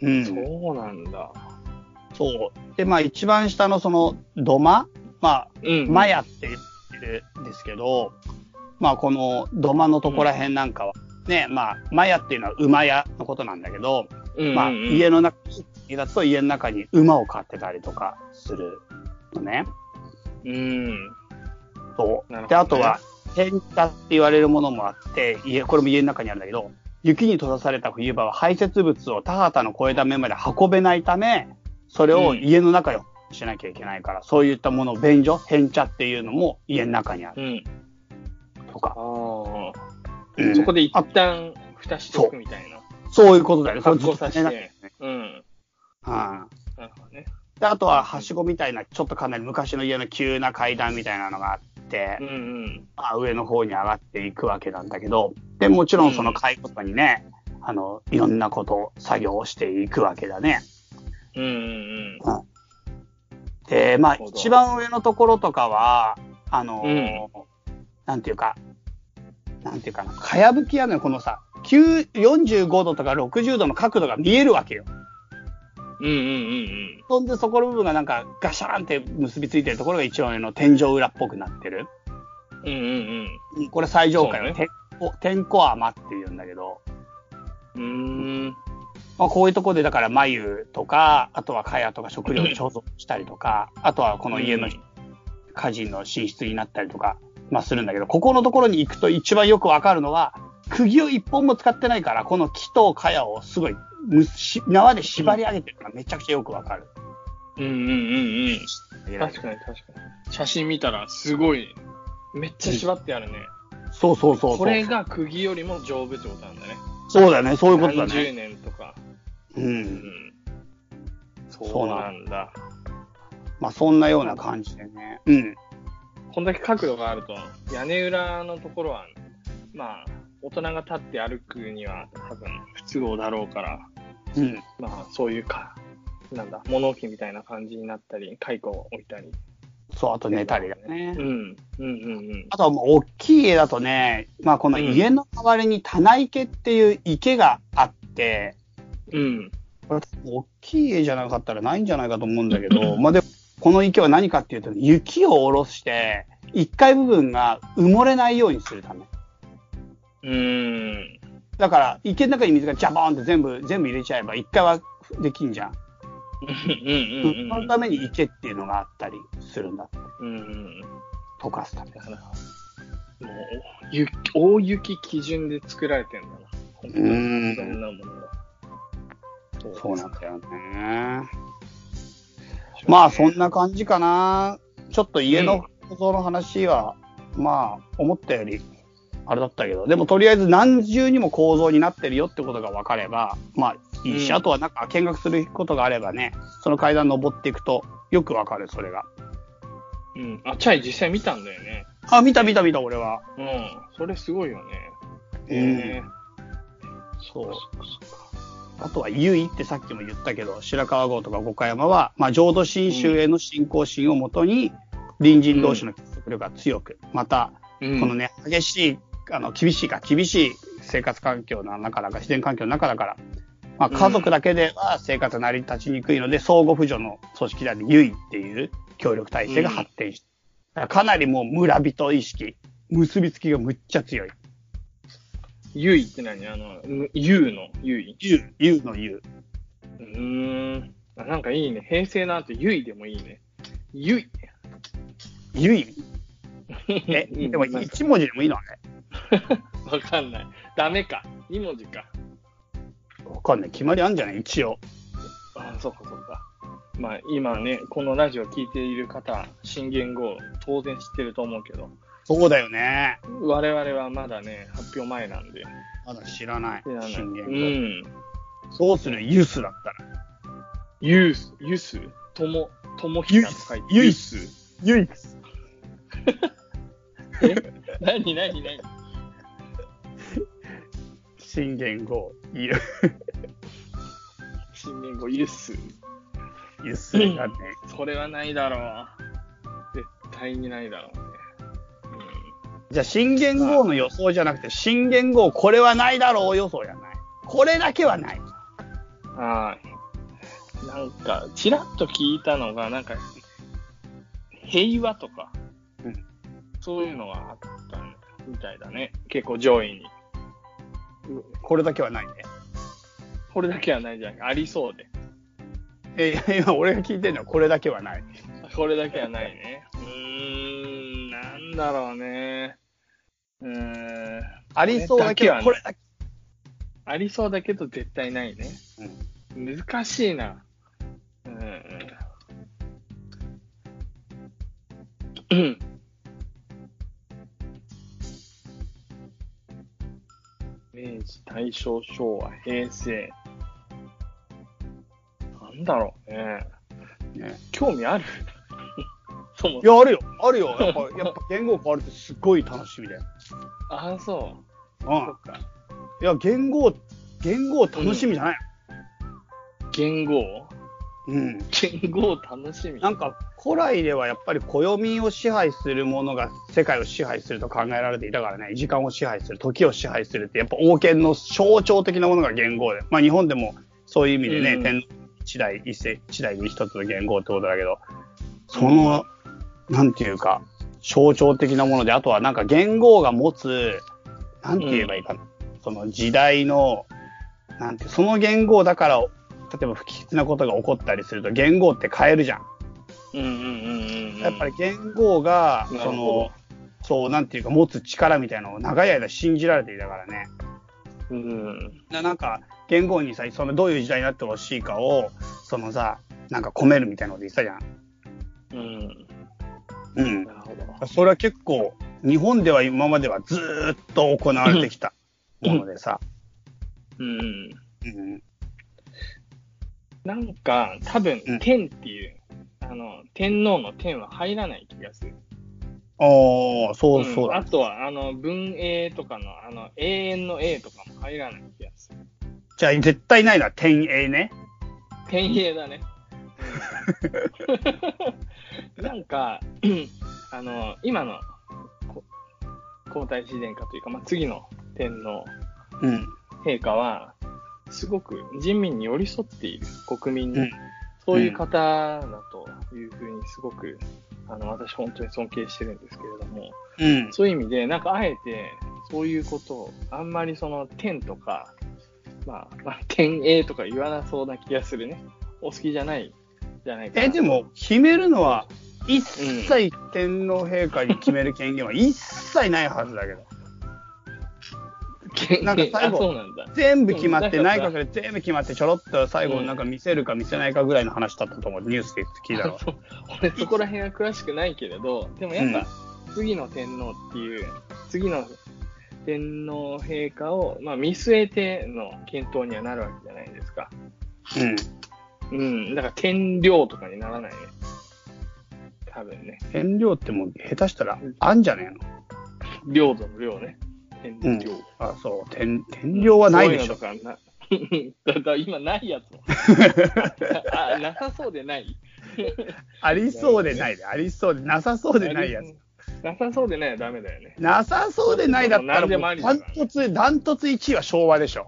うん。そうなんだ。そう。で、まあ一番下のその土間まあ、うん。マヤって言ってるんですけど、まあこの土間のとこら辺なんかは、ね、まあ、マヤっていうのは馬屋のことなんだけど、うんうんうん、まあ、家の中だと家の中に馬を飼ってたりとかするのね。うん。そう。ねで、あとは、変化って言われるものもあって、家、これも家の中にあるんだけど、雪に閉ざされた冬場は排泄物を田畑の越えた目まで運べないため、それを家の中よしなきゃいけないから、そういったものを便所、変茶っていうのも家の中にあるうん。とか。ああ。うんそこで一旦蓋しておくみたいな。そういうことだよね。格好させて。うん。うん。なるほどね。で、あとは、はしごみたいな、ちょっとかなり昔の家の急な階段みたいなのがあって、うんうん。まあ、上の方に上がっていくわけなんだけど、で、もちろんその階ごとにね、あの、いろんなこと、作業をしていくわけだね。うんうんで、まあ、なるほど一番上のところとかは、あのーうなんていうか、なんていうかな、かやぶき屋根のこのさ、9 45度とか60度の角度が見えるわけよ。うん。うんうんうんそんでそこの部分がなんかガシャーンって結びついてるところが一番上の天井裏っぽくなってる。うん。うんうんうん。これ最上階はそう天こ、天候甘って言うんだけど、うーん。まあ、こういうところで、だから、眉とか、あとは茅とか食料を貯蔵したりとか、あとはこの家のうん家人の寝室になったりとか、まあするんだけど、ここのところに行くと一番よくわかるのは、釘を一本も使ってないから、この木と茅をすごいむし、縄で縛り上げてるのがめちゃくちゃよくわかる。うんうんうんうん。確かに確かに。写真見たらすごい、めっちゃ縛ってあるね。そうそうそうそう。これが釘よりも丈夫ってことなんだね。そうだね、そういうことだね。年とか。う。うんん。そうなんだ。まあそんなような感じでね。うん。こんだけ角度があると、屋根裏のところは、まあ、大人が立って歩くには多分不都合だろうから、うん。まあ、そういうか、なんだ、物置みたいな感じになったり、蚕を置いたり。そう、あと寝たりだねう。ん、うん、うん、うん。あとはもう大きい家だとね、まあこの家の周りに棚池っていう池があって、うん。これ大きい家じゃなかったらないんじゃないかと思うんだけど、まあでも、この池は何かっていうと、雪を下ろして、1階部分が埋もれないようにするため。うーん。だから、池の中に水がジャボーンって全部、全部入れちゃえば、1階はできんじゃん。うん、うん、そのために池っていうのがあったりするんだ。うん。うん。溶かすため。だから、もう、雪、大雪基準で作られてんだな。本当に。うんいろんなものが。そうなんだよね。まあ、そんな感じかな。ちょっと家の構造の話は、まあ、思ったより、あれだったけど、でもとりあえず何重にも構造になってるよってことが分かれば、まあ、いいし、うんあとはなんか見学することがあればね、その階段登っていくと、よく分かる、それが。うん。あ、チャイ実際見たんだよね。あ、見た見た見た、俺は。うん。それすごいよね。うんへえ。そうそっかそっか。あとは、優位ってさっきも言ったけど、白川郷とか五箇山は、まあ、浄土真宗への信仰心をもとに、隣人同士の結束力が強く、また、うんこのね、激しい、あの、厳しいか、厳しい生活環境の中だから、自然環境の中だから、まあ、家族だけでは生活成り立ちにくいので、相互扶助の組織である優位っていう協力体制が発展して、だからかなりもう村人意識、結びつきがむっちゃ強い。ゆいって何？あの、むゆうのゆい優、優の優。うーん。あなんかいいね。平成の後、ゆいでもいいね。ゆい。優位？(laughs) え、うんでも一文字でもいいのあれ？(laughs) わかんない。ダメか。二文字か。わかんない。決まりあんじゃない？一応。あそっかそっか。まあ今ね、このラジオ聞いている方、新言語当然知ってると思うけど、そうだよね。我々はまだね、発表前なんで。まだ知らない。知らない信玄う語。ん。そうするユスだったら。ユース、ユス、とも、ともひなと書いて。ユイス。ユイス。(laughs) え？何？何？何？信玄語、ユ新言語ユス。ユスだね。それはないだろう。絶対にないだろうね。じゃあ、信玄語の予想じゃなくて、信玄語これはないだろう予想じゃない。これだけはない。うん。はい。なんか、ちらっと聞いたのが、なんか、平和とか、うんそういうのがあったみたいだね。結構上位に。これだけはないね。これだけはないじゃん。ありそうで。え、今俺が聞いてるのはこれだけはない。これだけはないね。うーん、なんだろうね。うーん。ありそうだけど、これだけ。ありそうだけど絶対ないね。難しいな。うん。明治、大正、昭和、平成。なんだろうね。ね興味ある？(laughs) そもいや、あるよ。あるよ。やっぱ、やっぱ言語変わるってすっごい楽しみだよ。(laughs) ああ、そう。うんそ。っか。いや、言語、言語楽しみじゃない言語？うん。言語楽しみ。なんか、古来ではやっぱり暦を支配するものが世界を支配すると考えられていたからね、時間を支配する、時を支配するって、やっぱ王権の象徴的なものが元号で。まあ日本でもそういう意味でね、うん天皇一代、一世、一代に一つの元号ってことだけど、その、なんていうか、象徴的なもので、あとはなんか元号が持つ、なんて言えばいいかな。その時代の、なんて、その言語だから、例えば不吉なことが起こったりすると、言語って変えるじゃん。うんうんうんうん。やっぱり言語が、その、そう、なんていうか、持つ力みたいなのを長い間信じられていたからね。うん。ななんか、言語にさ、そのどういう時代になってほしいかを、そのさ、なんか込めるみたいなこと言ってたじゃん。うん。うんな。るほど。それは結構、日本では今まではずーっと行われてきたものでさ。うん。うん。なんか、多分うん、天っていう、あの、天皇の天は入らない気がする。ああ、そうそうだ。んあとは、あの、文英とかの、あの、永遠の永とかも入らない気がする。じゃあ、絶対ないのは天英ね。天英だね。う (laughs) んなんか、あの、今のこ皇太子殿下というか、まあ、次の天皇うん。陛下は、すごく人民に寄り添っている国民に、うんそういう方だというふうにすごく、あの、私本当に尊敬してるんですけれども、うん。そういう意味で、なんかあえて、そういうことを、あんまりその天とか、まあ、まあ、天英とか言わなそうな気がするね。お好きじゃない、じゃないかな。え、でも、決めるのは、一切天皇陛下に決める権限は一切ないはずだけど。け、なんか最後。全部決まって、うん内閣で全部決まって、ちょろっと最後なんか見せるか見せないかぐらいの話だったと思う。ニュースで聞いたの俺そこら辺は詳しくないけれど、でもやっぱ、次の天皇っていう、次の天皇陛下を、まあ、見据えての検討にはなるわけじゃないですか。うん。うん。だから天領とかにならないね。多分ね。天領ってもう下手したらあんじゃねえの？領土の領ね。天領。あ、そう。天、天領はないでしょ。そういうのとかな。(laughs) だだ今ないやつも。(laughs) あ、なさそうでないありそうでないで。ありそうで、なさそうでないやつ。。なさそうでないはダメだよね。なさそうでないだったらダントツ、ダントツ1位は昭和でしょ。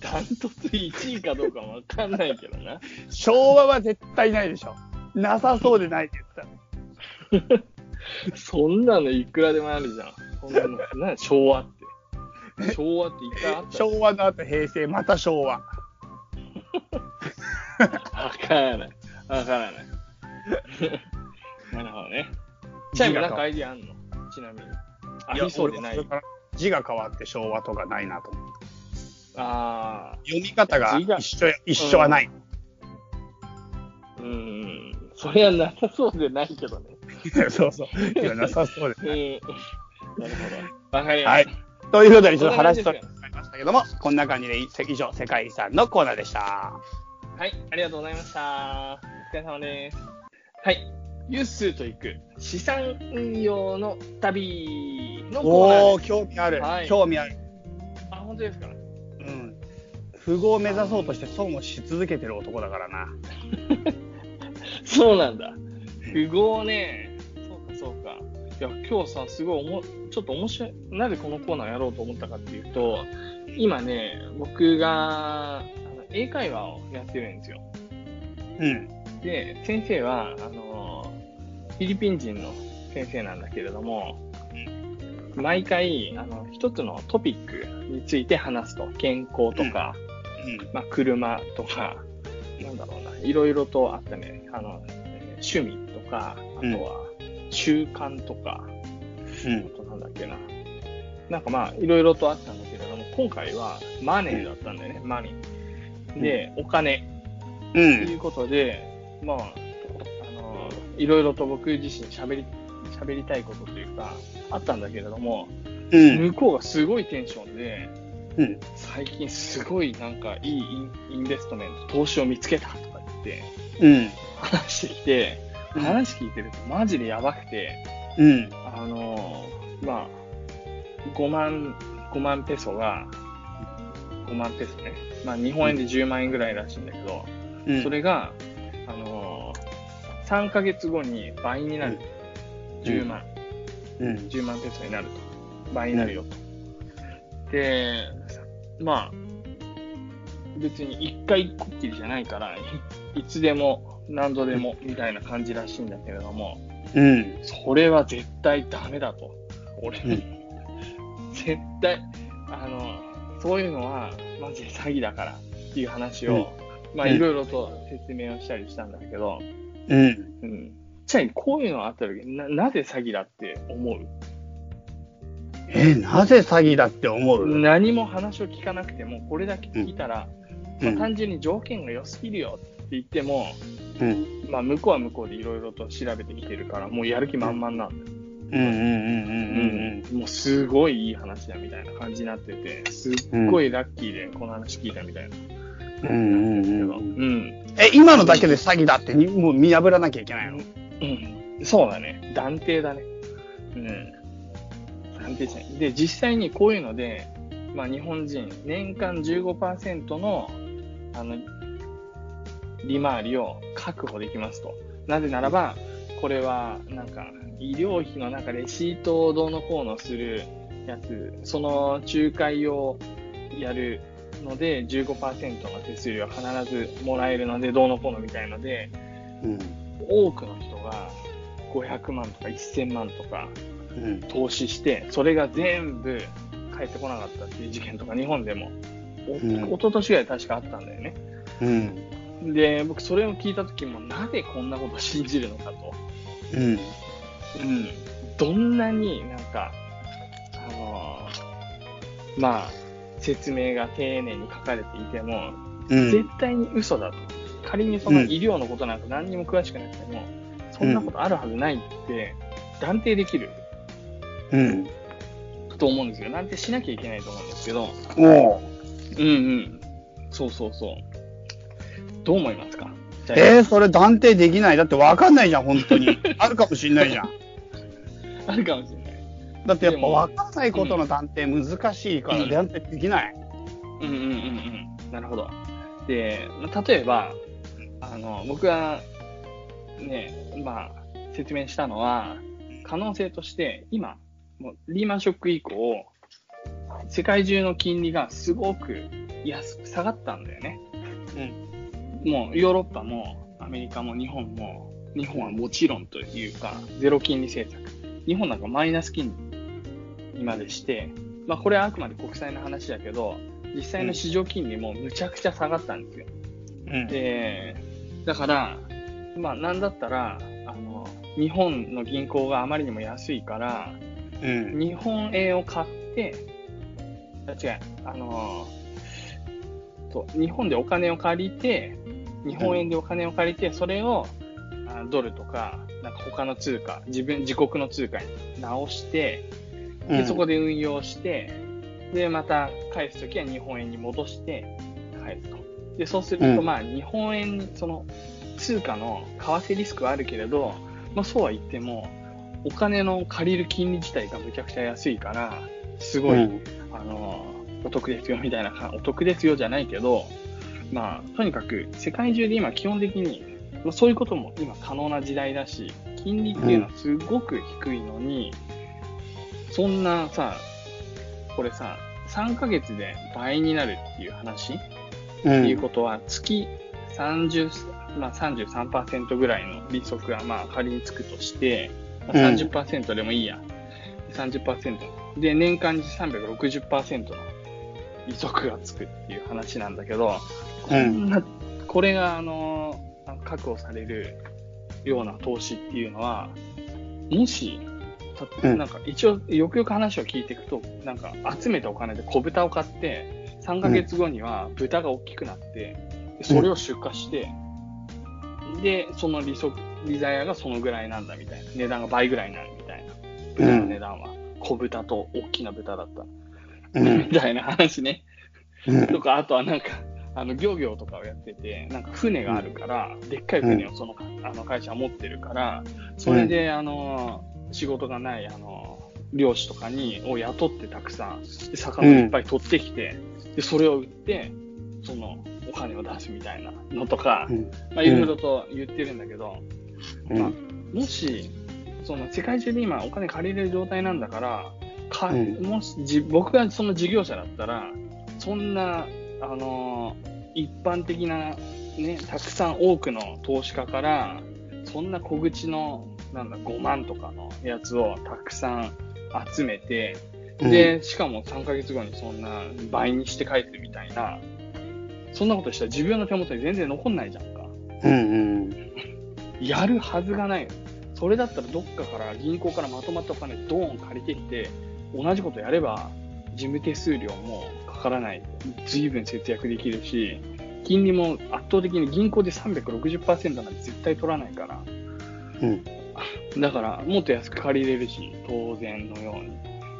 ダントツ1位かどうかもわかんないけどな。(laughs) 昭和は絶対ないでしょ。なさそうでないって言ったら。(laughs) そんなのいくらでもあるじゃん。そんなのな昭和って。昭和っていっぱいあったよ昭和の後平成、また昭和。わからない。わからない。(laughs) なるほどね。チャイムなんかアイディアあんの？ちなみに。ありそうでない。字が変わって昭和とかないなと思って。あ読み方が一緒や、一緒はない。ー。うん。それはなさそうでないけどね。(laughs) そうそう。いや、なさそうですうん。なね。るほど。わかりまはいした。。ということで、ちょっと話しとりましたけども、こんな感じで以上、世界遺産のコーナーでした。はい、ありがとうございました。お疲れ様です。はい、ユッスーと行く資産運用の旅のコーナおー、ーです。興味ある。はい興味ある。あ、本当ですか？うん。富豪を目指そうとして損をし続けてる男だからな。(laughs) そうなんだ。富豪ね。いや、今日さ、すごいおも、ちょっと面白い。なぜこのコーナーやろうと思ったかっていうと、今ね、僕があの英会話をやってるんですよ。うん。で、先生は、あの、フィリピン人の先生なんだけれども、毎回、あの、一つのトピックについて話すと、健康とか、まあ、車とか、なんだろうな、いろいろとあったね、あの、えー趣味とか、あとは習慣とか、うん。あとなんだっけな。なんかまあ、いろいろとあったんだけれども、今回はマネーだったんだよね、マネー。で、お金。うとん。いうことで、まあ、あの、いろいろと僕自身喋り、喋りたいことというか、あったんだけれども、うん。向こうがすごいテンションで、うん。最近すごいなんかいいインベストメント、投資を見つけたとか言って、うん。話してきて、うん話聞いてるとマジでやばくて、うん。あのまあ、5万、5万ペソが、5万ペソね。まあ日本円で10万円ぐらいらしいんだけど、うん。それが、あのー、3ヶ月後に倍になる。10万、うん。10万ペソになると。倍になるよと。で、まあ、別に一回こっきりじゃないから、い (laughs) いつでも何度でもみたいな感じらしいんだけれども、うん。それは絶対ダメだと。俺、うん絶対、あの、そういうのはマジで詐欺だからっていう話を、まあうんいろいろと説明をしたりしたんだけど、うん。うん。じゃあこういうのあった時な、なぜ詐欺だって思う？え、なぜ詐欺だって思う、何も話を聞かなくても、これだけ聞いたら、うんまあ単純に条件が良すぎるよって言っても、うん。まあ向こうは向こうでいろいろと調べてきてるから、もうやる気満々なんだよ。うんうんうんうんうんもうすごいいい話だみたいな感じになってて、すっごいラッキーでこの話聞いたみたいな。うん。うん。え、今のだけで詐欺だってにもう見破らなきゃいけないの？うん。そうだね。断定だね。うん。断定しない。で、実際にこういうので、まあ日本人、年間15%の、あの、利回りを確保できますと。なぜならば、これは、なんか、医療費のなんかレシートをどうのこうのするやつ、その仲介をやるので、15%の手数料は必ずもらえるので、どうのこうのみたいので、うん。多くの人が500万とか1000万とかうん。投資して、それが全部返ってこなかったっていう事件とか日本でも、おうん一昨年ぐらい確かあったんだよね。うん。で、僕それを聞いた時もなぜこんなことを信じるのかと。うん。うん。どんなになんか、あのーまあ、説明が丁寧に書かれていても、うん。絶対に嘘だと。仮にそのうん医療のことなんか何にも詳しくなくても、そんなことあるはずないって断定できるうん。と思うんですよ。断定しなきゃいけないと思うんですけど。おううんうん。そうそうそう。どう思いますか？えー、それ断定できない。だって分かんないじゃん、本当に。(laughs) あるかもしんないじゃん。あるかもしれない。だってやっぱ分かんないことの断定難しいからうん断定できない。うんうんうんうん。なるほど。で、まあ例えば、あの、僕がね、まあ、説明したのは、可能性として、今、もうリーマンショック以降、世界中の金利がすごく安く下がったんだよね。もうヨーロッパもアメリカも日本も、日本はもちろんというか、ゼロ金利政策。日本なんかマイナス金利にまでして、まあこれはあくまで国債の話だけど、実際の市場金利もむちゃくちゃ下がったんですよ。うん。で、だから、まあなんだったら、あの、日本の銀行があまりにも安いから、うん。日本円を買って、あ違う、あのそう、日本でお金を借りて、日本円でお金を借りて、それをあドルとか、なんか他の通貨、自分、自国の通貨に直して、で、そこで運用して、で、また返すときは日本円に戻して返すと。で、そうすると、うん。まあ、日本円に、その、通貨の為替リスクはあるけれど、まあ、そうは言っても、お金の借りる金利自体がむちゃくちゃ安いから、すごい、うん。あの、お得ですよみたいなか、お得ですよじゃないけど、まあ、とにかく世界中で今基本的に、まあそういうことも今可能な時代だし、金利っていうのはすごく低いのに、そんなさ、これさ、3ヶ月で倍になるっていう話、うっていうんことは、月30、まあ、33%ぐらいの利息がまあ仮につくとして、まあ、うん30%でもいいや。30%。で、年間に360%の利息がつくっていう話なんだけど、こんな、これが、あの、確保されるような投資っていうのは、もし、なんか一応、よくよく話を聞いていくと、なんか集めたお金で小豚を買って、3ヶ月後には豚が大きくなって、でそれを出荷して、で、その利息、利ザヤがそのぐらいなんだみたいな。値段が倍ぐらいになるみたいな。豚の値段は。小豚と大きな豚だった。うん (laughs) みたいな話ね。うんとか、あとはなんか、あの、漁業とかをやってて、なんか船があるから、でっかい船をその、あの会社は持ってるから、それで、あの、仕事がない、あの、漁師とかに、を雇ってたくさん、で魚をいっぱい取ってきて、で、それを売って、その、お金を出すみたいなのとか、うん。まあ、いろいろと言ってるんだけど、まあうんもし、その世界中で今お金借りれる状態なんだから、かうん。もしじ僕がその事業者だったら、そんな、あのー一般的な、ね、たくさん多くの投資家から、そんな小口の、なんだ、5万とかのやつをたくさん集めて、で、しかも3ヶ月後にそんな倍にして帰ってみたいな、そんなことしたら自分の手元に全然残んないじゃんか。うんうん。やるはずがないよ。それだったらどっかから銀行からまとまったお金ドーン借りてきて、同じことやれば事務手数料もかからない。随分節約できるし、金利も圧倒的に銀行で360%なんて絶対取らないから。うん。だから、もっと安く借りれるし、当然のように。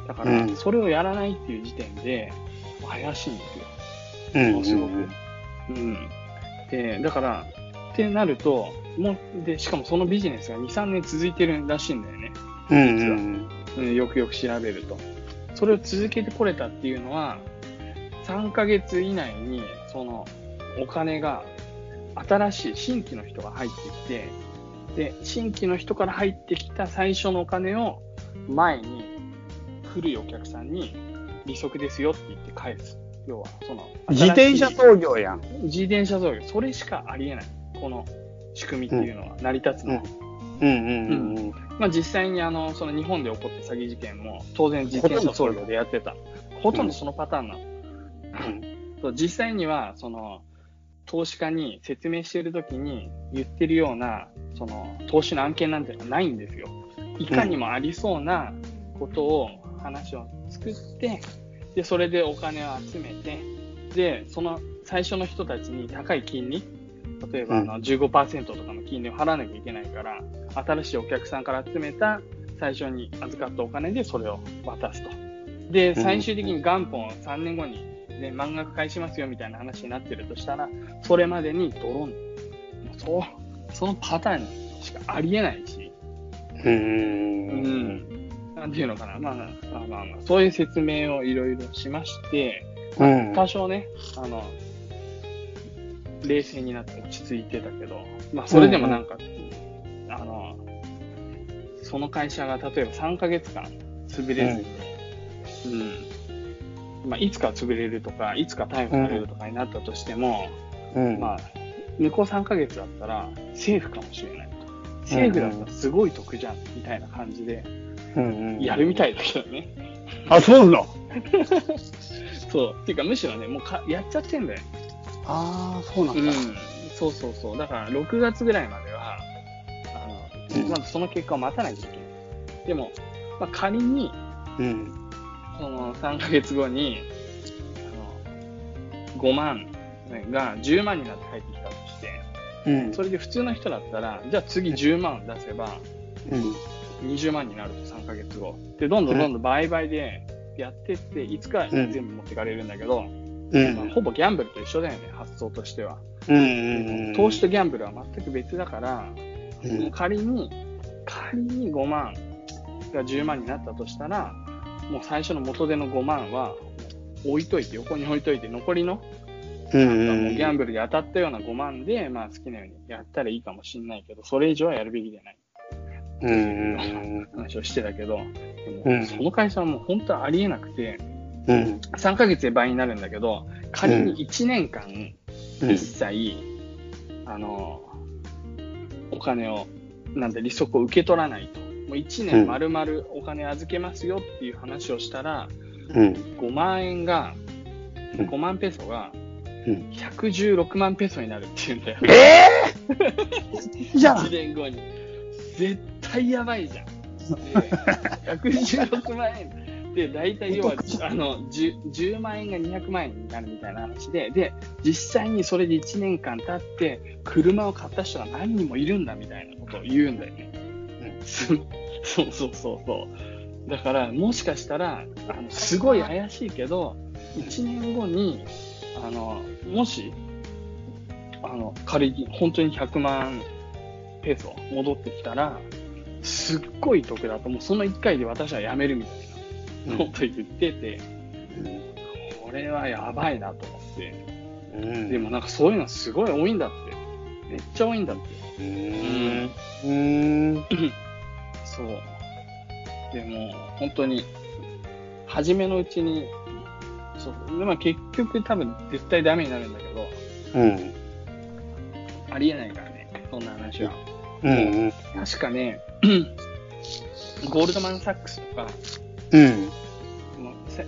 だかうら、んそれをやらないっていう時点で、怪しいんですよ。うん。すごく。うん。で、だから、ってなると、もう、で、しかもそのビジネスが2、3年続いてるらしいんだよね。うんうんうん、よくよく調べると。それを続けてこれたっていうのは、3ヶ月以内に、その、お金が、新しい新規の人が入ってきて、で、新規の人から入ってきた最初のお金を前に古いお客さんに利息ですよって言って返す。要は、その、自転車操業やん。自転車操業、それしかありえない。この仕組みっていうのは、成り立つのは。うんうんうんうん。まあ実際にあの、その日本で起こった詐欺事件も、当然自転車操業でやってた。ほとんどそのパターンなの。そう実際には、その、投資家に説明しているときに言ってるような、その、投資の案件なんてないんですよ。いかにもありそうなことを、話を作って、で、それでお金を集めて、で、その最初の人たちに高い金利、例えばあの15%とかの金利を払わなきゃいけないから、新しいお客さんから集めた最初に預かったお金でそれを渡すと。で、最終的に元本を3年後に、ね、満額返しますよみたいな話になってるとしたら、それまでにドローン、そう、そのパターンしかありえないし、うん。ううん。ん。なんていうのかな、まあ、まあまあまあ、そういう説明をいろいろしまして、うん。多少ね、あの、冷静になって落ち着いてたけど、まあ、それでもなんか、あの、その会社が例えば3ヶ月間潰れずに、うん、まあ、いつか潰れるとか、いつか逮捕されるとかになったとしても、うん。まあ、向こう3ヶ月だったら、セーフかもしれない。セーフだったらすごい得じゃん、みたいな感じで、うんうん。やるみたいだけどね。あ、そうなの？(laughs) そう。っていうか、むしろね、もうかやっちゃってんだよ。ああ、そうなんだ。うん、そうそうそう。だから、6月ぐらいまでは、あの、うんまずその結果を待たないといけない。でも、まあ、仮に、うん。その3ヶ月後に、あの、5万が10万になって帰ってきたとして、うん。それで普通の人だったら、じゃあ次10万出せば、うん。20万になると3ヶ月後。で、どんどんどんどん倍々でやってって、いつか全部持ってかれるんだけど、うん。まあほぼギャンブルと一緒だよね、発想としては。うん。投資とギャンブルは全く別だから、うん。仮に、仮に5万が10万になったとしたら、もう最初の元手の5万は置いといて、横に置いといて、残りの、うん。もうギャンブルで当たったような5万で、まあ好きなようにやったらいいかもしれないけど、それ以上はやるべきじゃないうん。話をしてたけど、でうんもその会社はもう本当はありえなくて、うん。3ヶ月で倍になるんだけど、仮に1年間、うん一切、あの、お金を、なんで利息を受け取らないと。もう1年丸々お金預けますよっていう話をしたら、うん。5万円が、うん5万ペソがうん116万ペソになるっていうんだよ。ええ (laughs) じゃ1ん。年後に。絶対やばいじゃん。で、116万円。で、大体要は、あの10、10万円が200万円になるみたいな話で、で、実際にそれで1年間経って、車を買った人が何人もいるんだみたいなことを言うんだよね。すそう (laughs) そうそうそう。だから、もしかしたら、あのすごい怪しいけど、1年後に、あの、もし、あの、仮に本当に100万ペソ戻ってきたら、すっごい得だと、もうその1回で私は辞めるみたいなこと言ってて、これはやばいなと思って。うん。でもなんかそういうのすごい多いんだって。めっちゃ多いんだって。うん。うん。そう。でも、本当に、初めのうちに、そう。でまあ結局多分絶対ダメになるんだけど、うん。ありえないからね、そんな話は。うん。確かね、(clears throat) ゴールドマン・サックスとか、うん。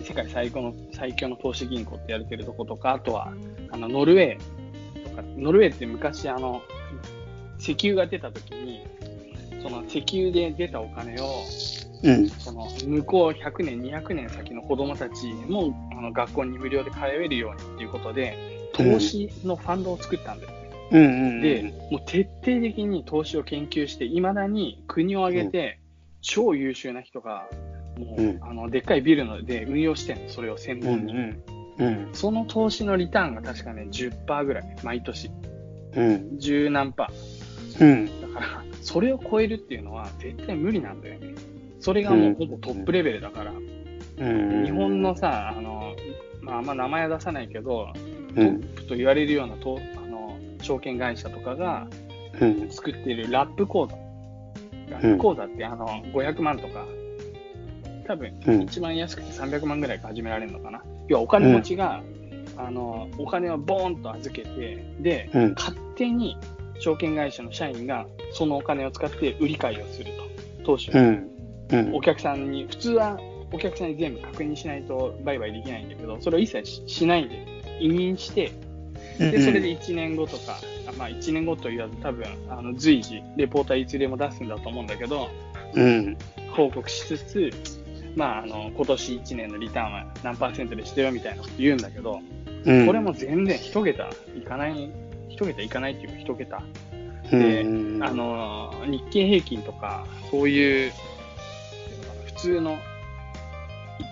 世界最高の最強の投資銀行ってやれてるとことか、あとは、あの、ノルウェーとか、ノルウェーって昔、あの、石油が出た時に、その石油で出たお金を、うん。その向こう100年、200年先の子供たちもあの学校に無料で通えるようにっていうことで、投資のファンドを作ったんですね。うんうん。で、もう徹底的に投資を研究して、いまだに国を挙げて、超優秀な人が、もう、うんあの、でっかいビルので運用してるの、それを専うん門に。うん。うん。その投資のリターンが確かね、10%ぐらい、毎年。うん。十何パうん。ー。だから、それを超えるっていうのは絶対無理なんだよね。それがもうほぼトップレベルだから。うん。日本のさ、あの、まあ、あんま名前は出さないけど、トうん。ップと言われるようなとあの証券会社とかがうん。作っているラップ講座。ラップ講座ってあの500万とか、多分うん。一番安くて300万ぐらいから始められるのかな。要はお金持ちが、あのお金をボーンと預けて、で、うん。勝手に証券会社の社員がそのお金を使って売り買いをすると。投資を。うん。うんお。客さんに、普通はお客さんに全部確認しないと売買できないんだけど、それを一切ししないで、委任して、で、それで1年後とか、あまあ1年後と言わず多分、あの随時、レポーターいつでも出すんだと思うんだけど、うん。報告しつつ、まあ、あの、今年1年のリターンは何パーセントでしてよみたいなこと言うんだけど、うん。これも全然一桁いかない、一桁いかないっていうか一桁。うで、ん、あの、日経平均とか、そういう、普通の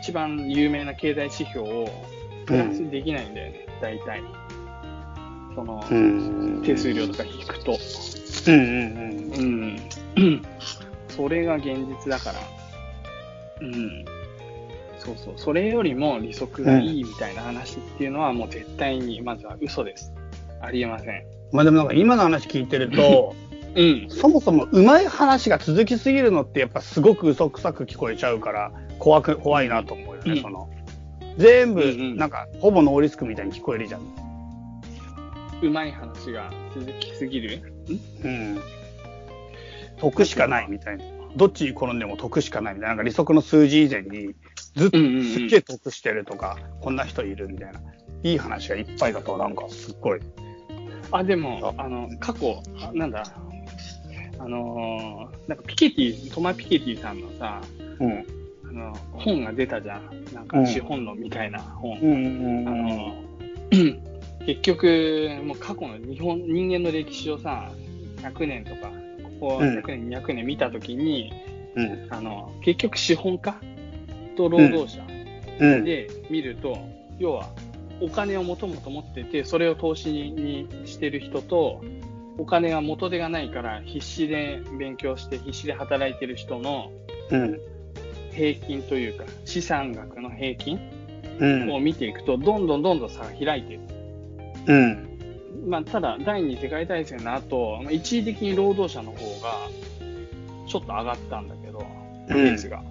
一番有名な経済指標をプラスできないんだよね、大体。その、うん。手数料とか引くと。うんうんうん。それが現実だから。うん。そうそう。それよりも利息がいいみたいな話っていうのはもう絶対に、まずは嘘です。ありえません。まあでもなんか今の話聞いてると、(laughs) うん。そもそもうまい話が続きすぎるのってやっぱすごく嘘くさく聞こえちゃうから、怖く、怖いなと思うよね、うんその。全部うんうん、なんか、ほぼノーリスクみたいに聞こえるじゃん。うまい話が続きすぎる？んうん。得しかないみたいな。どっちに転んでも得しかないみたいな。なんか利息の数字以前に、ずっとうんうんうんすっげえ得してるとか、こんな人いるみたいな。いい話がいっぱいだと、なんかすっごい。あ、でも、あの、過去、あなんだ、あのーなんかピケティ、トマ・ピケティさんのさ、うん。あの、本が出たじゃん。なんうんか資本論みたいな本。うんうんあの、(clears throat) 結局、もう過去の日本、人間の歴史をさ、100年とか、ここうん100年、200年見たときに、うん。あの、結局資本家と労働者うん。で見ると、要は、お金をもともと持ってて、それを投資にしてる人と、お金が元手がないから必死で勉強して必死で働いてる人のうん。平均というか資産額の平均うん。を見ていくとどんどんどんどん差が開いている。うん。まあ、ただ第二次世界大戦の後、まあ一時的に労働者の方がちょっと上がったんだけど、ペースが。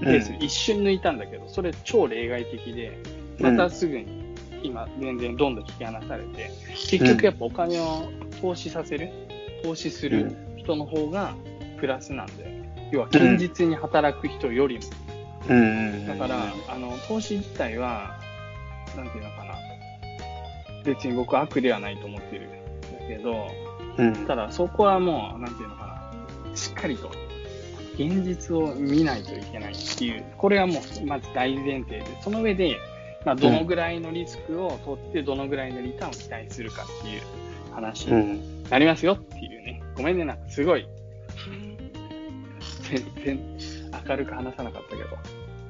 ペース一瞬抜いたんだけど、それ超例外的で、またすぐに今全然どんどん引き離されて、結局やっぱお金を投資させる、投資する人の方がプラスなんだよね。要は堅実に働く人よりも。うん。だから、あの、投資自体は、なんていうのかな。別に僕は悪ではないと思ってるんだけど、うん。ただそこはもう、なんていうのかな。しっかりと、現実を見ないといけないっていう、これはもう、まず大前提で、その上で、まあ、どのぐらいのリスクを取って、どのぐらいのリターンを期待するかっていう話にうん。なりますよっていうね。ごめんね、なんかすごい、全然明るく話さなかったけど。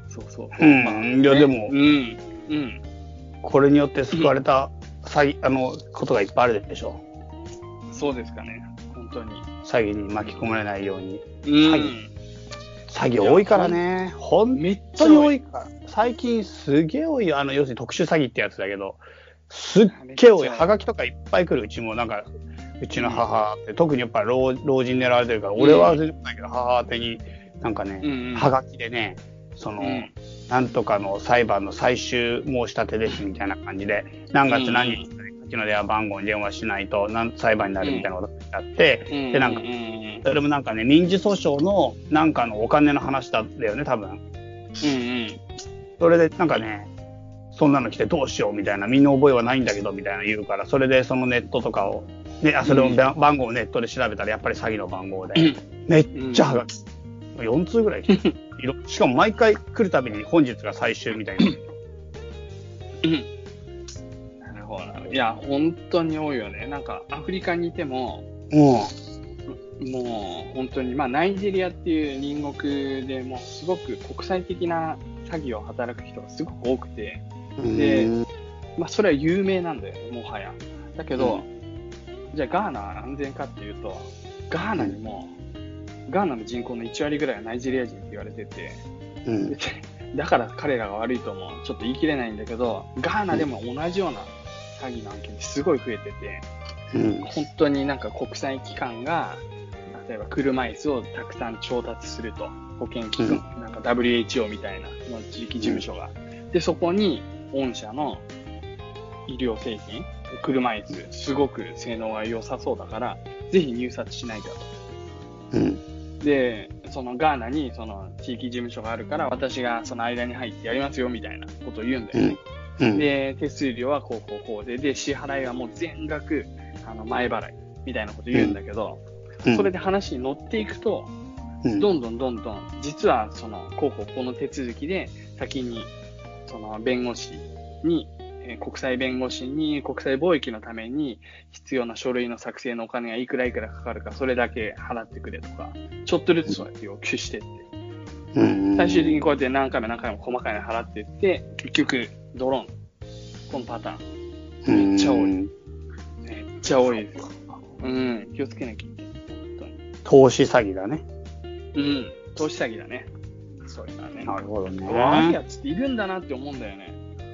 そうそう。うんまあいやでもうん。うん。これによって救われた詐欺、あの、ことがいっぱいあるでしょ。そうですかね。本当に。詐欺に巻き込まれないように。うん。欺詐欺多いからね。本当に。多いから。最近すげえ多いよ。あの、要するに特殊詐欺ってやつだけど、すっげえ多い。はがきとかいっぱい来る。うちもなんか、うちの母って、特にやっぱ老老人狙われてるから、俺は全然ないけど、母宛てに、なんかね、うんうんはがきでね、その、うんなんとかの裁判の最終申し立てですみたいな感じで、何月何日うちの電話番号に電話しないとなん裁判になるみたいなことがあって、うんで、なんかう、んそれもなんかね、民事訴訟のなんかのお金の話だったよね、多分。うんうん。それでなんかね、そんなの来てどうしようみたいな、身の覚えはないんだけどみたいな言うから、それでそのネットとかを、ね、あそれをうんば番号をネットで調べたらやっぱり詐欺の番号で、うんめっちゃはがき。4通ぐらい来て (laughs) しかも毎回来るたびに本日が最終みたいな。なるほどな。いや、本当に多いよね。なんか、アフリカにいても、ももう本当に、まあ、ナイジェリアっていう隣国でもうすごく国際的な詐欺を働く人がすごく多くて、う、でうん。まあ、それは有名なんだよね、もはや。だけど、じゃあガーナは安全かっていうと、ガーナにも、ガーナの人口の1割ぐらいはナイジェリア人って言われてて、うん。でだから彼らが悪いともちょっと言い切れないんだけど、ガーナでも同じような詐欺の案件すごい増えてて、うん。本当になんか国際機関が、例えば車椅子をたくさん調達すると、保険機関、なんか WHO みたいなの地域事務所が。で、そこに御社の医療製品、車椅子、すごく性能が良さそうだから、ぜひ入札しないかと。うんで、そのガーナにその地域事務所があるから、私がその間に入ってやりますよみたいなことを言うんだよね。うんで、手数料はこうこうこうで、で、支払いはもう全額、あの、前払いみたいなこと言うんだけど、うんそれで話に乗っていくと、うんどんどんどんどん、実はその、こうこうこの手続きで、先に、その、弁護士に、えー国際弁護士に国際貿易のために必要な書類の作成のお金がいくらいくらかかるか、それだけ払ってくれとか、ちょっとずつそうやって要求してって、うん最終的にこうやって何回も何回も細かいの払っていって、結局、ドローン。このパターン。めっちゃ多い。めっちゃ多いです。うん、気をつけなきゃいけない。投資詐欺だね。うん、投資詐欺だね。そういうのはね。なるほどね。悪いやつっているんだなって思うんだよね。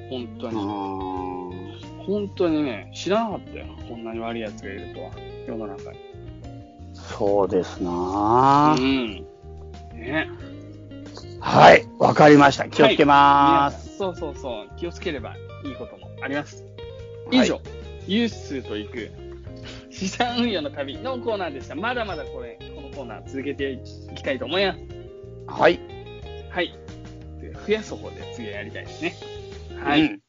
本当あに。ー本当にね、知らなかったよ。こんなに悪いやつがいるとは。世の中に。そうですなう。ん。ね。はい、わかりました。気をつけま皆す。さんそうそうそう。気をつければいいこともあります。はい以上、ユースと行く資産運用の旅のコーナーでした。まだまだこれ、コーナー続けていきたいと思います。はい。はい。で増やす方で次はやりたいですね。はい。うん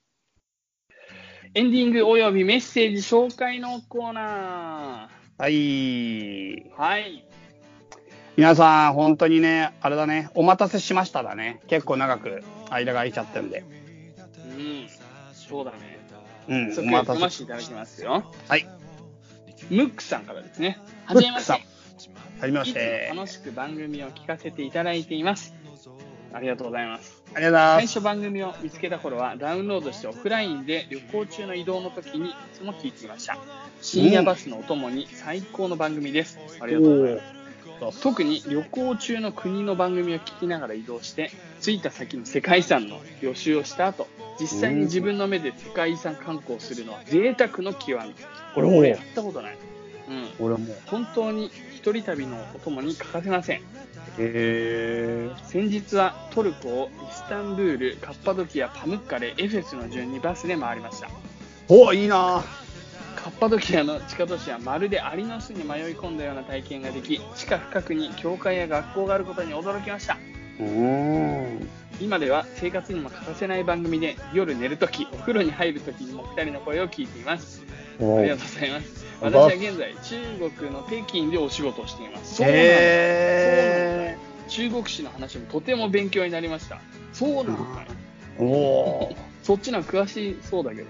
エンディングおよびメッセージ紹介のコーナはい。ー。はい。皆さん、本当にね、あれだね、お待たせしましただね。結構長く間が空いちゃったんで。うん。そうだね。うん、お待たせ読ませていただきますよ。はい。ムックさんからですね。はムじめまして。はじめまして。も楽しく番組を聞かせていただいています。ありがとうございます。ありがとうございます。最初番組を見つけた頃はダウンロードしてオフラインで旅行中の移動の時にいつも聞いていました。深夜バスのお供に最高の番組です。ありがとうございます。特に旅行中の国の番組を聞きながら移動して着いた先の世界遺産の予習をした後実際に自分の目で世界遺産観光するのは贅沢の極みこれ俺やったことない、うん、俺も。本当に一人旅のお供に欠かせません。へ先日はトルコをイスタンブールカッパドキアパムッカレエフェスの順にバスで回りました。ー。おいいな。カッパドキアの地下都市はまるでアリの巣に迷い込んだような体験ができ地下深くに教会や学校があることに驚きました。今では生活にも欠かせない番組で夜寝るときお風呂に入るときにも2人の声を聞いています。おありがとうございます私は現在中国の北京でお仕事をしていますそうなんだへ中国史の話もとても勉強になりましたそうなんだ。おー。(laughs) そっちのは詳しそうだけど、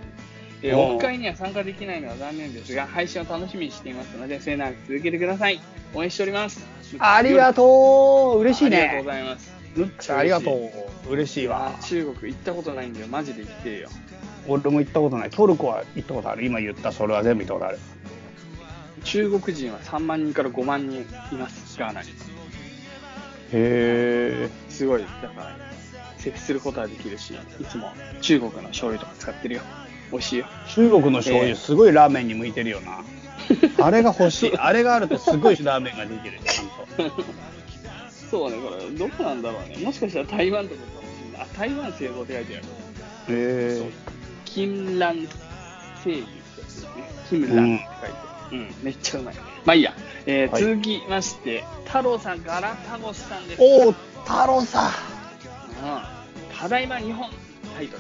えーオフ会には参加できないのは残念ですが、配信を楽しみにしていますので、末永く続けてください。応援しております。ありがとう。嬉しいありがとうごね。ざいます。ムックさん、ありがとう。嬉しいわあ。中国行ったことないんだよ。マジで行ってよ。俺も行ったことない。トルコは行ったことある。今言ったそれは全部行ったことある。中国人は3万人から5万人います、ガーナに。へすごい。だから、接することはできるし、いつも中国の醤油とか使ってるよ。美味しいよ。ー。中国の醤油、えーすごいラーメンに向いてるよな。(laughs) あれが欲しい。あれがあるとすごいラーメンができる。ちゃんと。そうね、これ、どこなんだろうね。もしかしたら台湾とかかもしれない。あ、台湾製造って書いてある。へそう金蘭製油ってやつですね。金蘭って書いてある。うん、めっちゃうまい。まあいいや。えーはい続きまして、太郎さん、ガラタゴスさんです。おお、太郎さん。うんただいま日本タイト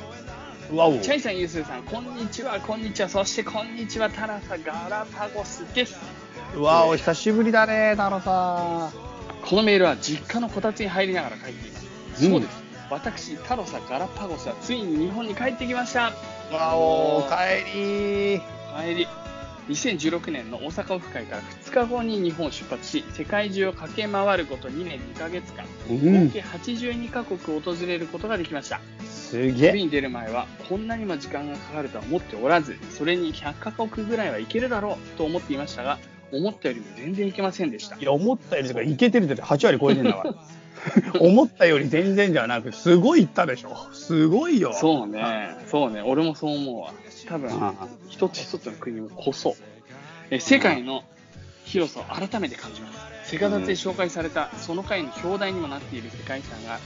ルわお。チャイさん、ユースーさん、こんにちは、こんにちは、そしてこんにちは、タラサガラパゴスです。うわお、久しぶりだね、太郎さこのメールは実家のこたつに入りながら書いています。うんそうです。私、タロサガラパゴスはついに日本に帰ってきました。ん。うわお、おかえり帰り。2016年の大阪オフ会から2日後に日本を出発し、世界中を駆け回ること2年2ヶ月間、うん合計82カ国を訪れることができました。すげえ。旅に出る前はこんなにも時間がかかるとは思っておらず、それに100カ国ぐらいはいけるだろうと思っていましたが、思ったよりも全然いけませんでしたい。や、思ったよりとか、いけてるって8割超えてんだから。(laughs) 思ったより全然じゃなく、すごいいったでしょ。すごいよ。そうね、そうね、俺もそう思うわ。多分、あ一つ一つの国こそ、え世界の広さを改めて感じます。セカダツで紹介されたその回の表題にもなっている世界遺産が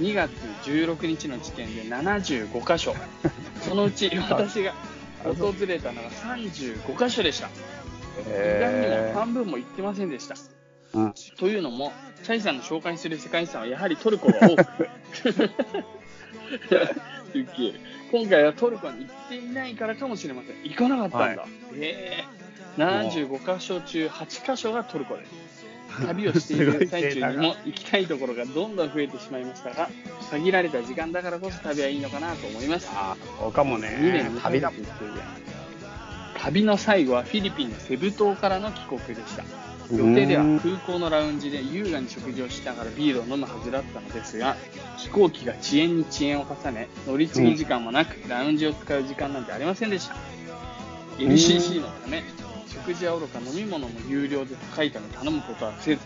2月16日の時点で75箇所。(laughs) そのうち私が訪れたのが35箇所でした。意外にもへ半分も行ってませんでした。ーうんというのも、チャイさんの紹介する世界遺産はやはりトルコが多く、(laughs) ウケる今回はトルコに行っていないからかもしれません。行かなかったんだ。はええ75箇所中8箇所がトルコです。旅をしている最中にも行きたいところがどんどん増えてしまいましたが、限られた時間だからこそ旅はいいのかなと思います。あそうかも2ね年。旅だもん。旅の最後はフィリピンのセブ島からの帰国でした。予定では空港のラウンジで優雅に食事をしながらビールを飲むはずだったのですが、飛行機が遅延に遅延を重ね、乗り継ぎ時間もなく、ラウンジを使う時間なんてありませんでした。LCC のため、食事はおろか飲み物も有料で高いため頼むことはせず、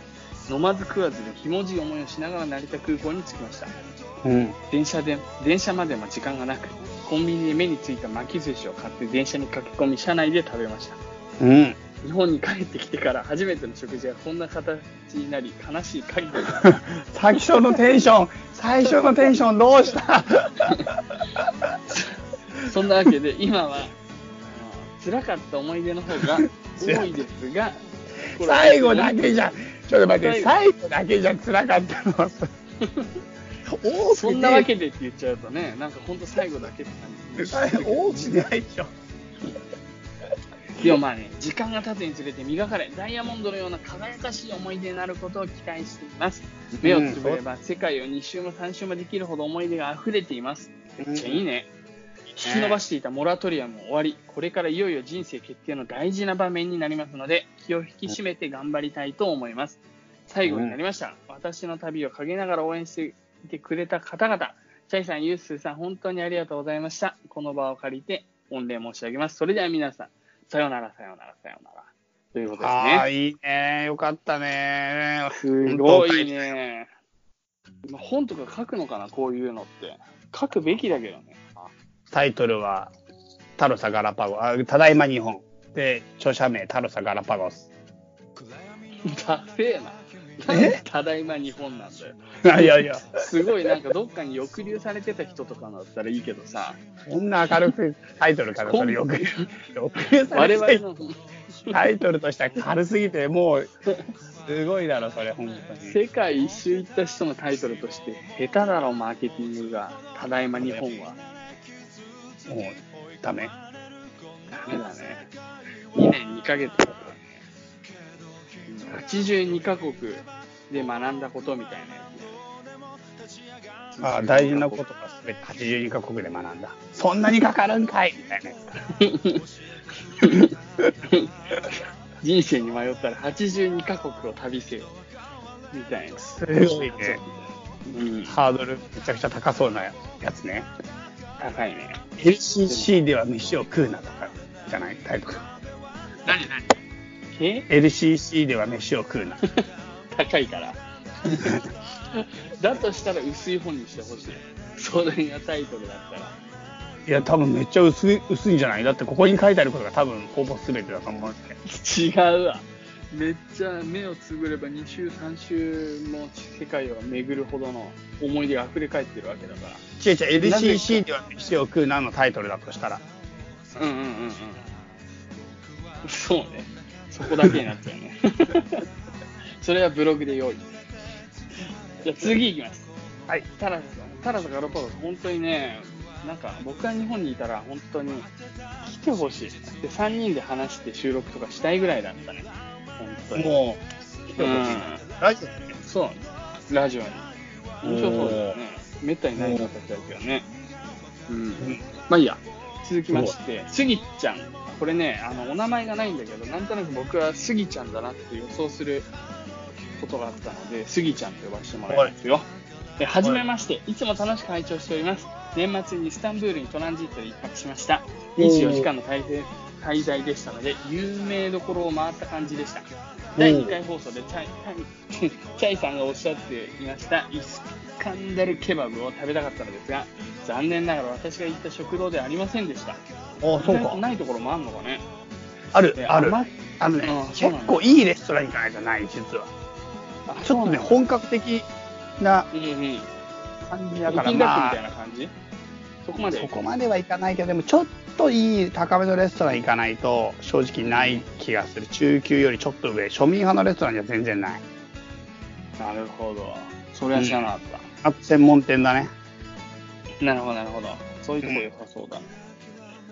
飲まず食わずでひもじい思いをしながら成田空港に着きました。うん。電車で、電車までも時間がなく、コンビニで目についた巻き寿司を買って電車に駆け込み、車内で食べました。うん。日本に帰ってきてから初めての食事がこんな形になり悲しい限り。(laughs) 最初のテンション、最初のテンションどうした？(laughs) そんなわけで今は辛かった思い出の方が (laughs) 多いですが最後だけじゃ、ちょっと待って、最後。だけじゃ辛かったの？多くそんなわけでって言っちゃうとねなんか本当最後だけって感じ。最後多くないでしょ。でもまあね時間が経つにつれて磨かれダイヤモンドのような輝かしい思い出になることを期待しています目をつぶれば世界を2周も3周もできるほど思い出が溢れていますめっちゃいいね引き伸ばしていたモラトリアムも終わり、これからいよいよ人生決定の大事な場面になりますので、気を引き締めて頑張りたいと思います。最後になりました。私の旅を陰ながら応援していてくれた方々、チャイさん、ユースーさん、本当にありがとうございました。この場を借りて御礼申し上げます。それでは皆さん、さようなら、さようなら、さようなら。ということですああ、ね。いいね。よかったね。すごいね。まあ本とか書くのかな、こういうのって。書くべきだけどね。タイトルは、タロサ・ガラパゴあただいま日本。で、著者名、タロサ・ガラパゴス。ダセーな。(laughs) ただいま日本なんだよ。いやいや、すごいなんかどっかに抑留されてた人とかだったらいいけどさ、こんな明るくタイトルからそれよく、よくさ我れて々のタイトルとしては軽すぎて、もう、すごいだろ、それ、本当に。世界一周行った人のタイトルとして、下手だろ、マーケティングが。ただいま日本は。もう、ダメ。ダメだね。2年2ヶ月。82カ国で学んだことみたいなやつね。ああ大事なことが全て82カ国で学んだ。そんなにかかるんかいみたいなやつ。(laughs) 人生に迷ったら82カ国を旅せよ。みたいな。すごいね。うん。ハードルめちゃくちゃ高そうなやつね。高いね。LCC では飯を食うなとかじゃない？タイトル。何何？え？LCC では飯を食うな。(laughs) 高いから。(laughs) だとしたら薄い本にしてほしい。それがタイトルだったら。いや、多分めっちゃ薄い、薄いんじゃない？だってここに書いてあることが多分ほぼ全てだと思うんです。違うわ。めっちゃ目をつぶれば2週3週も世界を巡るほどの思い出が溢れ返ってるわけだから。違う違う、LCC では飯を食うなのタイトルだとしたら。うんうんうんうん。そうね。そこだけになっちゃうね。(laughs) それはブログで用意。じゃあ次いきます。はい。タラさん、タラとガラパゴス、本当にね、なんか僕が日本にいたら本当に来てほしい。で、3人で話して収録とかしたいぐらいだったね。本当に。もう、来てほしいなうんラジオね。そうなんです。ラジオに。面白そうだよね。めったにない形だけどね。うん。まあいいや。続きまして、スギちゃん。これね、あの、お名前がないんだけど、なんとなく僕はスギちゃんだなって予想することがあったので、スギちゃんと呼ばせてもらいますよ。えはじめまして、いつも楽しく拝聴しております。年末にイスタンブールにトランジットで一泊しました。24時間の滞在滞在でしたので、有名どころを回った感じでした。第2回放送でチャイチャイチャイさんがおっしゃっていました、イスカンダルケバブを食べたかったのですが、残念ながら私が行った食堂ではありませんでした。あ、そうか。ないところもあるのかね。あるえ、ある。甘あのね結構いいレストラン行かないとない、実は。あちょっとね、本格的なうんうん。感じだから、まあ、たいな感じ？そこまで？そこまではいかないけど、でもちょっといい高めのレストラン行かないと、正直ない気がする。中級よりちょっと上、庶民派のレストランじゃ全然ない。なるほど。それは知らなかった。あと専門店だね。なるほど、なるほど。そういうとこ良さそうだ。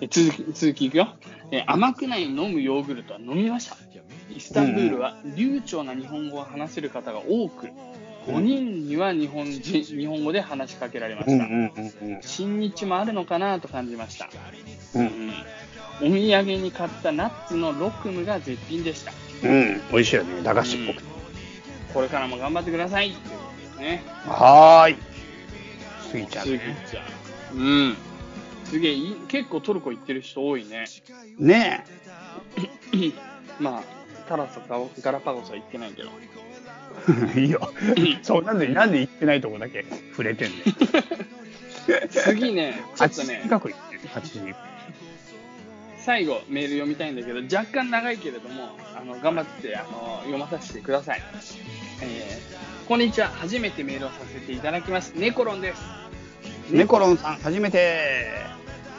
え続き、続きいくよ。え甘くない飲むヨーグルトは飲みました。イスタンブールは流暢な日本語を話せる方が多く、5人には日本人、日本語で話しかけられました。うんうんうん新日もあるのかなと感じました。うん。うんお土産に買ったナッツのロクムが絶品でした。うん、美味しいよね、駄菓子っぽくて。これからも頑張ってくださいね。はーい。スギちゃんスギね。ちゃん。うん。すげえ結構トルコ行ってる人多いね。ね (coughs) まあ、タラスとかガラパゴスは行ってないけど。え。(laughs) いいよ。(coughs) そう、なんで、なんで行ってないとこだけ触れてんねん。(laughs) 次ね、ちょっとね、近く行ってる、80。最後メール読みたいんだけど、若干長いけれども、あの頑張ってあの読まさせてください、えーこんにちは。初めてメールをさせていただきます。ネコロンです。ネコロンさん、初めて。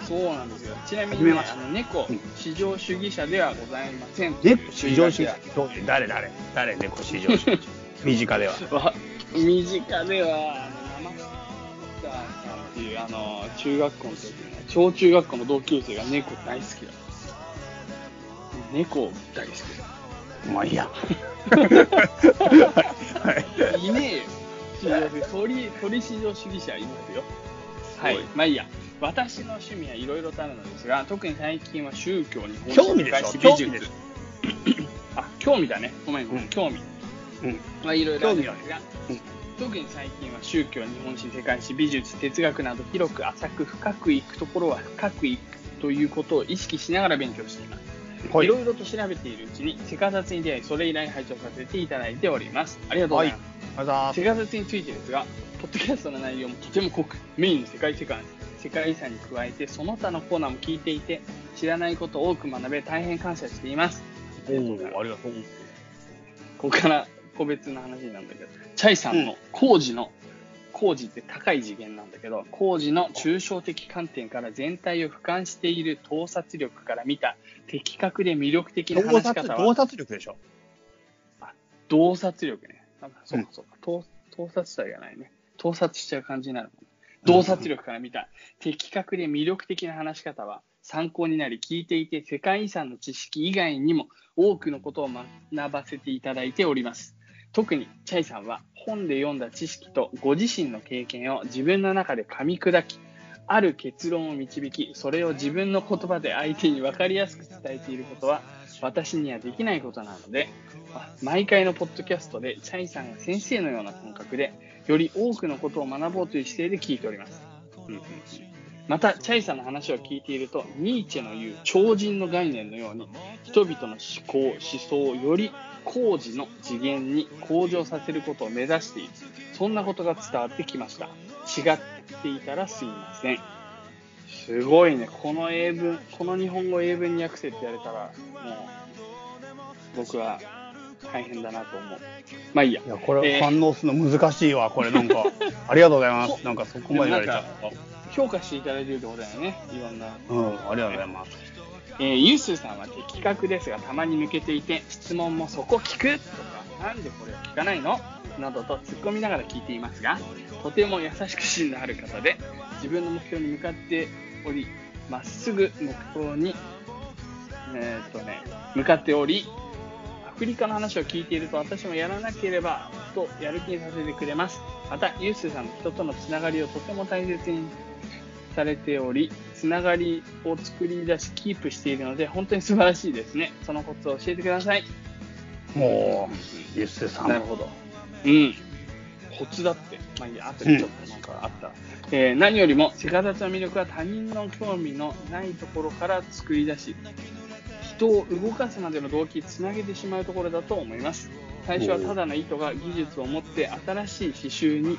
そうなんですよ。ちなみに、ね、あの猫うん、至上主義者ではございません。猫至上主義は。どう誰誰誰猫至上主義 (laughs) 身近では。わ (laughs) 身近では、あの、生さんっていう、あの、中学校の時の、小中学校の同級生が猫大好きだ。猫大好きだ。まあいいや。はい。いねえよ。至上主義鳥、鳥至上主義者いますよ。はい。まあいいや。私の趣味はいろいろとあるのですが、特に最近は宗教に興味でしょ？美興味。あ、興味だね。ごめんごめん。うん興味。うん。まあいろいろあるんですが、うん特に最近は宗教、日本史、世界史、美術、哲学など広く浅く深くいくところは深くいくということを意識しながら勉強しています。はいいろいろと調べているうちに、セカザツに出会い、それ以来拝聴させていただいております。ありがとうございます。セカザツについてですが、ポッドキャストの内容もとても濃く、メインの世界世界世界遺産に加えて、その他のコーナーも聞いていて、知らないことを多く学べ、大変感謝しています。ありがとう。ここから個別の話なんだけど、チャイさんの工事の、工事って高い次元なんだけど、工事の抽象的観点から全体を俯瞰している洞察力から見た的確で魅力的な話し方は洞、察力でしょ？洞察力ね。あそうかそうか。洞洞察者がないね。盗撮しちゃう感じになるもん。洞察力から見た的確で魅力的な話し方は参考になり聞いていて世界遺産の知識以外にも多くのことを学ばせていただいております。特にチャイさんは本で読んだ知識とご自身の経験を自分の中で噛み砕き、ある結論を導き、それを自分の言葉で相手に分かりやすく伝えていることは私にはできないことなので、毎回のポッドキャストでチャイさんが先生のような感覚で、より多くのことを学ぼうという姿勢で聞いております。うんうんうんまた、チャイさんの話を聞いていると、ニーチェの言う超人の概念のように、人々の思考、思想をより工事の次元に向上させることを目指している。そんなことが伝わってきました。違っていたらすいません。すごいね。この英文、この日本語英文に訳せって言われたら、もう、僕は大変だなと思う。まあいいや。いや、これえー反応するの難しいわ、これなんか。(laughs) ありがとうございます。なんかそこまで言われちゃっ評価していただいてるってことだよね。いろんな。た。うん、ありがとうございます。えー、ユースーさんは的確ですが、たまに抜けていて、質問もそこ聞くとか、なんでこれを聞かないの？などと突っ込みながら聞いていますが、とても優しく芯のある方で、自分の目標に向かっており、まっすぐ目標に、えーとね、向かっており、アフリカの話を聞いていると私もやらなければとやる気にさせてくれます。また、ユースさんの人とのつながりをとても大切にされており、つながりを作り出し、キープしているので、本当に素晴らしいですね。そのコツを教えてください。もう、ゆっせさん。なるほど。うん。コツだって。まあいいや、後でちょっとなんかあった。えー何よりも、セカダツの魅力は他人の興味のないところから作り出し、人を動かすまでの動機、つなげてしまうところだと思います。最初はただの糸が技術を持って新しい刺繍に、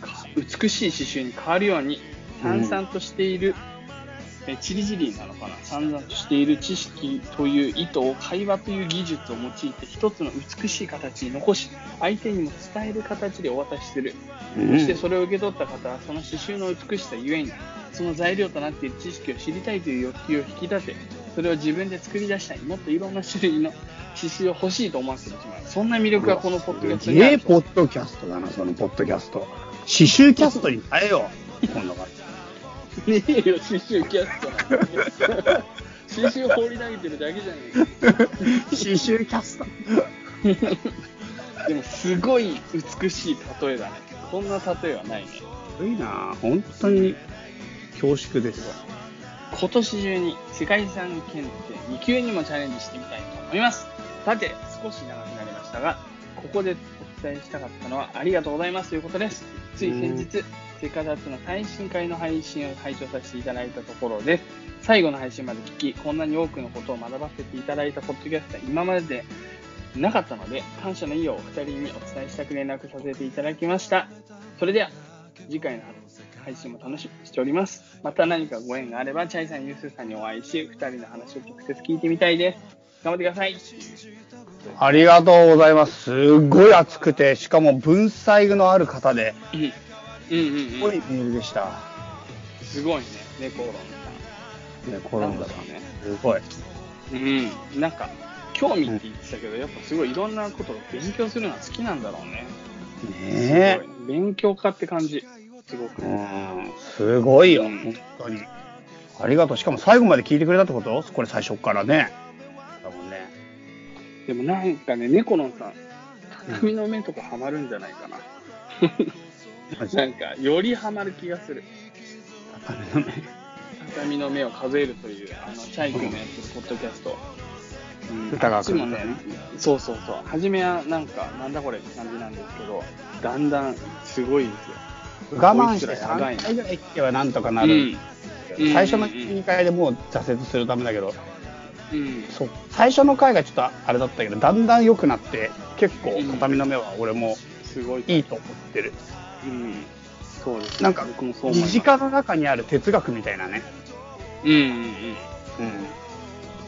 か美しい刺繍に変わるように、淡々としている、えチリジリなのかな？散々としている知識という意図を会話という技術を用いて一つの美しい形に残し相手にも伝える形でお渡しする、うんそしてそれを受け取った方はその刺繍の美しさゆえにその材料となっている知識を知りたいという欲求を引き立てそれを自分で作り出したいもっといろんな種類の刺繍を欲しいと思わせてしまうそんな魅力がこのポッドキャストすげえにあるポッドキャストだな、そのポッドキャスト。刺繍キャストに変えよう。(laughs) 今度から。ねえよ刺繍キャストなんて刺繍放り投げてるだけじゃねえか刺繍キャスト。でもすごい美しい例えだね。こんな例えはないね。すごいな本当に恐縮ですわ。今年中に世界遺産検定2級にもチャレンジしてみたいと思います。さて、少し長くなりましたが、ここでお伝えしたかったのはありがとうございますということです。つい先日、セカダツの最新回の配信を拝聴させていただいたところです。最後の配信まで聞き、こんなに多くのことを学ばせていただいたポッドキャストは今までなかったので、感謝の意をお二人にお伝えしたく連絡させていただきました。それでは、次回の配信も楽しみにしております。また何かご縁があれば、チャイさん、ユースさんにお会いし、二人の話を直接聞いてみたいです。頑張ってください。ありがとうございます。すごい熱くて、しかも文才のある方で、うん。うんうんすごいうん。メールでした。すごいね、猫ロンね、さん。コロンだなんだろうね。すごい。うん。なんか、興味って言ってたけど、やっぱすごいいろんなことを勉強するのは好きなんだろうね。ねすごい勉強家って感じ。すごく。え。うん、すごいよ、うん本当に。ありがとう。しかも最後まで聞いてくれたってこと？これ最初っからね。だもんね。でもなんかね、猫ロンさん、畳の目とかハマるんじゃないかな。(laughs) なんか、よりハマる気がする。畳の目畳の目を数えるという、あの、チャイ君のやってるポッドキャスト。うん歌川あっちもねそうそうそう。初めはなんか、なんだこれって感じなんですけど、だんだんすごいですよ。我慢してこいつらやばい3な回ぐらい聞けばなんとかなる。うん。最初の2回でもう挫折するためだけど、うん。そう最初の回がちょっとあれだったけど、だんだん良くなって、結構畳の目は俺もすごい。いいと思ってる。うん。そうです。なんか僕もそう。身近の中にある哲学みたいなね。うんうんうん。うん。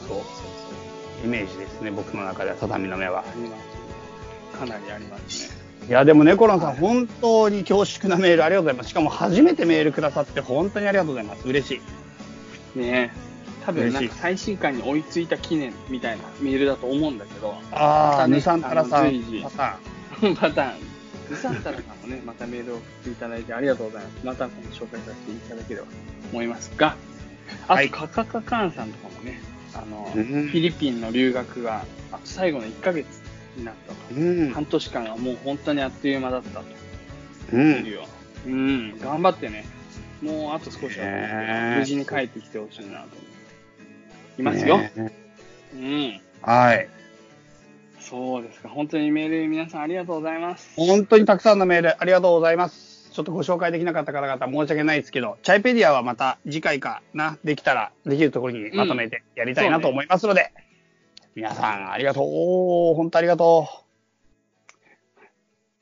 そう。イメージですね、僕の中では畳の目はあ。ります。かなりありますね。いや、でもね、コロンさん、本当に恐縮なメールありがとうございます。しかも初めてメールくださって、本当にありがとうございます。嬉しい。ね多分か最新刊に追いついた記念みたいなメールだと思うんだけど、ああ、ねヌサンタラさんパタパターン、(laughs) ルサンタラさんもね、またメールを送っていただいてありがとうございます。またこの紹介させていただければと思いますが、あと、はいカカカカーンさんとかもね、あの、うんフィリピンの留学が、あと最後の1ヶ月になったと。うん。半年間がもう本当にあっという間だったと。うん。うん、頑張ってね。もうあと少しだねえ無事に帰ってきてほしいなと思。いますよ。ねうん。はい。そうですか。本当にメール皆さんありがとうございます。本当にたくさんのメールありがとうございます。ちょっとご紹介できなかった方々申し訳ないですけど、チャイペディアはまた次回かな、できたら、できるところにまとめてやりたいなと思いますので、皆さんありがとう。本当ありがと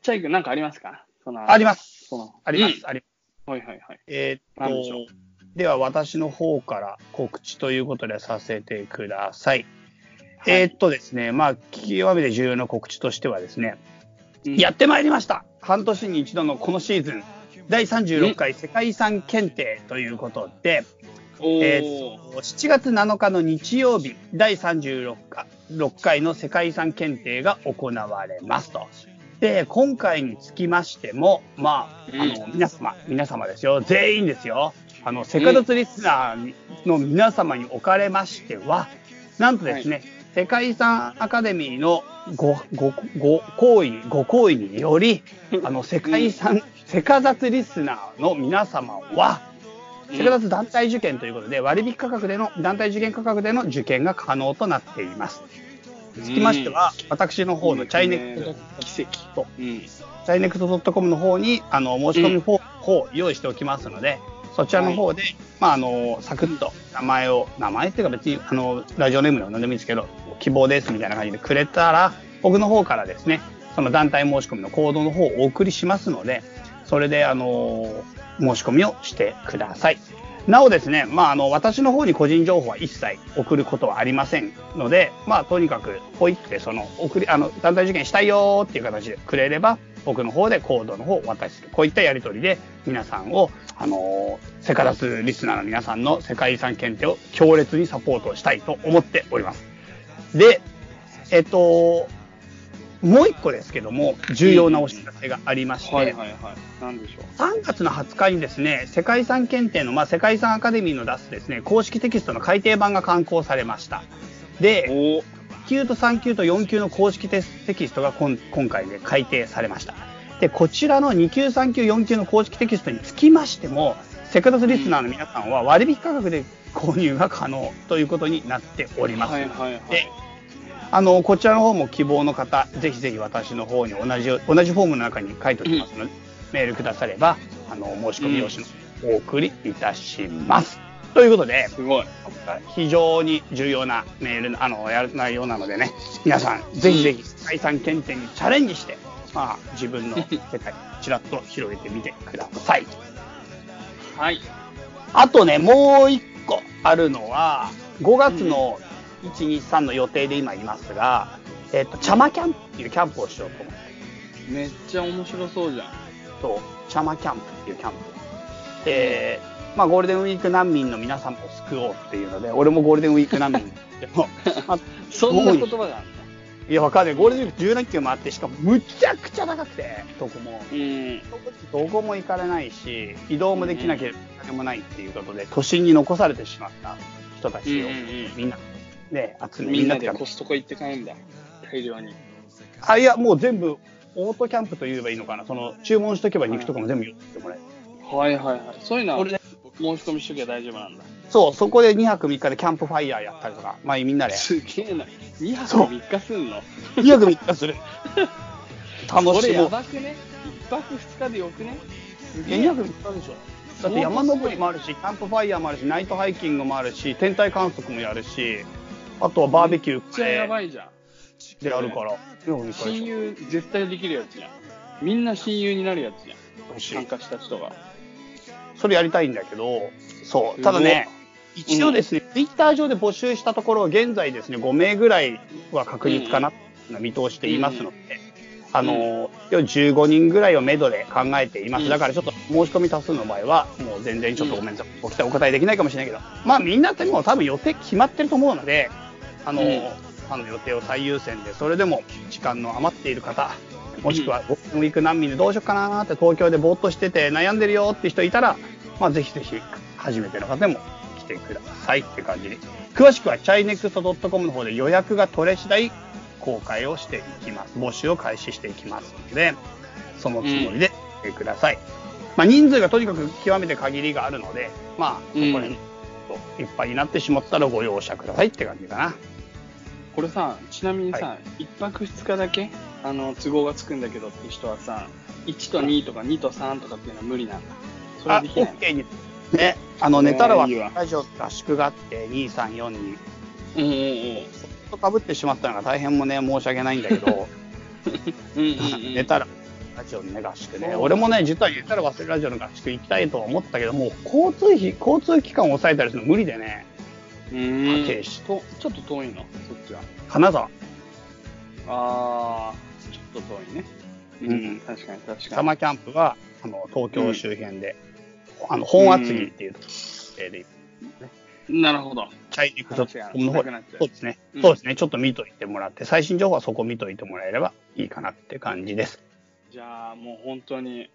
チャイ君なんかありますか？そのう。あります。あります。うんありはいはいはい。えーっと、では私の方から告知ということでさせてください。えーっとですね、まあ、極めて重要な告知としてはですね、うん。やってまいりました。半年に一度のこのシーズン、第36回世界遺産検定ということで、えーと7月7日の日曜日、第36回6回の世界遺産検定が行われますと。で、今回につきましても、まあ、うん。あの、皆様、皆様ですよ、全員ですよ、あの、セカダツリスナーの皆様におかれましては、なんとですね、世界遺産アカデミーのご、ご、ご行為に、ご行為により、あの、世界遺産、セカダツリスナーの皆様は、セカダツ団体受験ということで、割引価格での、団体受験価格での受験が可能となっています。つきましては、私の方のチャイネクト奇跡。と、うん。チャイネクト .com の方に、あの、申し込みフォームを用意しておきますので、そちらの方で、まあ、あの、サクッと名前を、名前っていうか別に、あの、ラジオネームでも何でもいいですけど、希望ですみたいな感じでくれたら、僕の方からですね、その団体申し込みのコードの方をお送りしますので、それで、あの、申し込みをしてください。なおですね、まあ、あの、私の方に個人情報は一切送ることはありませんので、まあ、とにかく、ポイって、その、送り、あの、団体受験したいよーっていう形でくれれば、僕の方でコードの方をお渡しする。こういったやり取りで、皆さんを、あのーセカダスリスナーの皆さんの世界遺産検定を強烈にサポートしたいと思っております。で、えっと、もう一個ですけども、重要なお知らせがありまして、はいはいはい。なんでしょう。3月の20日にですね、世界遺産検定の、まあ、世界遺産アカデミーの出すですね、公式テキストの改訂版が刊行されました。で、お2級と3級と4級の公式テテキストが今今回で改訂されました。で、こちらの2級、3級、4級の公式テキストにつきましても、セクダスリスナーの皆さんは割引価格で購入が可能ということになっております。はいはいはい。であの、こちらの方も希望の方、ぜひぜひ私の方に同じ、同じフォームの中に書いておきますので、メールくだされば、あの、申し込み用紙のお送りいたします。ということで、すごい。非常に重要なメール、あの、やる内容なのでね、皆さん、ぜひぜひ、解散検定にチャレンジして、まあ、自分の (laughs) 世界、ちらっと広げてみてください。はい。あとね、もう一個あるのは、5月の1、2、3の予定で今いますが、えっ、と、茶間キャンプっていうキャンプをしようと思って、めっちゃ面白そうじゃん。そう、茶間キャンプっていうキャンプ。で、まあ、ゴールデンウィーク難民の皆さんを救おうっていうので、俺もゴールデンウィーク難民ですけど、(laughs) まあそんな言葉があるいや、わかんない。ゴールデンウィーク10連休もあって、しかもむちゃくちゃ高くて、どこも。うん。どこも行かれないし、移動もできなければお金もないっていうことで、都心に残されてしまった人たちを、みんなで集めみんなでコストコ行って帰るんだ。大量に。あ、いや、もう全部、オートキャンプと言えばいいのかな。その、注文しとけば肉とかも全部用意してもらえる。はいはいはい。そういうのは申し込みしときゃ大丈夫なんだ。そう、そこで2泊3日でキャンプファイヤーやったりとか、まあみんなで、すげえな。2泊そう3日すんの？2泊3日する。(laughs) 楽これやしもう。ばくね ?1 泊2日でよくね？すいや2泊3日でしょ。だって山登りもあるし、キャンプファイヤーもあるし、ナイトハイキングもあるし、天体観測もやるし、あとはバーベキュめっちゃやーばいじゃん。でやるから、2泊3日でしょ親友絶対できるやつじゃん。みんな親友になるやつじゃん。参加した人が。それやりたいんだけど、そう、ただね、一応ですね、ツイッター上で募集したところ、現在ですね、5名ぐらいは確実かな、見通していますので、あの、要は15人ぐらいをめどで考えています。うん。だからちょっと申し込み多数の場合は、もう全然ちょっとごめんなさい、お答えできないかもしれないけど、まあみんなってもう多分予定決まってると思うので、あの、うん。あの予定を最優先で、それでも時間の余っている方、もしくはゴールデンウィーク難民でどうしようかなーって東京でぼーっとしてて悩んでるよって人いたら、まあぜひぜひ初めての方でも来てくださいって感じで。詳しくは chinext.com の方で予約が取れ次第公開をしていきます。募集を開始していきますので、そのつもりで来てください。まあ人数がとにかく極めて限りがあるので、まあそこら辺、いっぱいになってしまったらご容赦くださいって感じかな。これさ、ちなみにさ、は一1泊2日だけあの都合がつくんだけどって人はさ、1と2とか2と3とかっていうのは無理なんだ。それはあ、できない。OK に。ね、あの、寝たらはいいわラジオ合宿があって、2、3、4に、うんうんうん。とかぶってしまったのが大変もね、申し訳ないんだけど、(laughs) うんうんうん、(laughs) 寝たら、ラジオのね、合宿ね。俺もね、実は寝たら忘れるラジオの合宿行きたいとは思ったけど、もう交通費、交通機関を抑えたりするの無理でね、うーん家計士とちょっと遠いのそっちは。金沢、あー、ちょっと遠いね。うん確かに確かに。サマーキャンプは、あの、東京周辺で、あの、本厚木っていうところで、なるほど。大陸ドットコムの方そうですね、うんそうですね。ちょっと見といてもらって、最新情報はそこ見といてもらえればいいかなって感じです。じゃあもう本当に、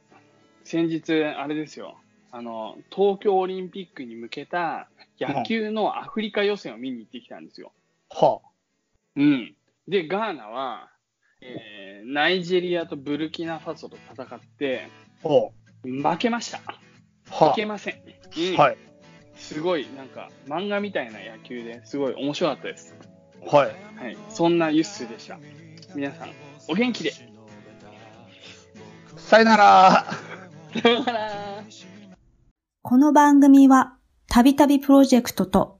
先日、あれですよ、あの、東京オリンピックに向けた野球のアフリカ予選を見に行ってきたんですよ。はうん。で、ガーナは、えー、ナイジェリアとブルキナファソと戦って、あ、ほ負けました。う、はいけません。うんはい、すごい、なんか、漫画みたいな野球ですごい面白かったです。はい。はい。そんなユッスーでした。皆さん、お元気で。さよなら。さよなら。この番組は、たびたびプロジェクトと、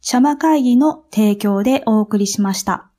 シャマ会議の提供でお送りしました。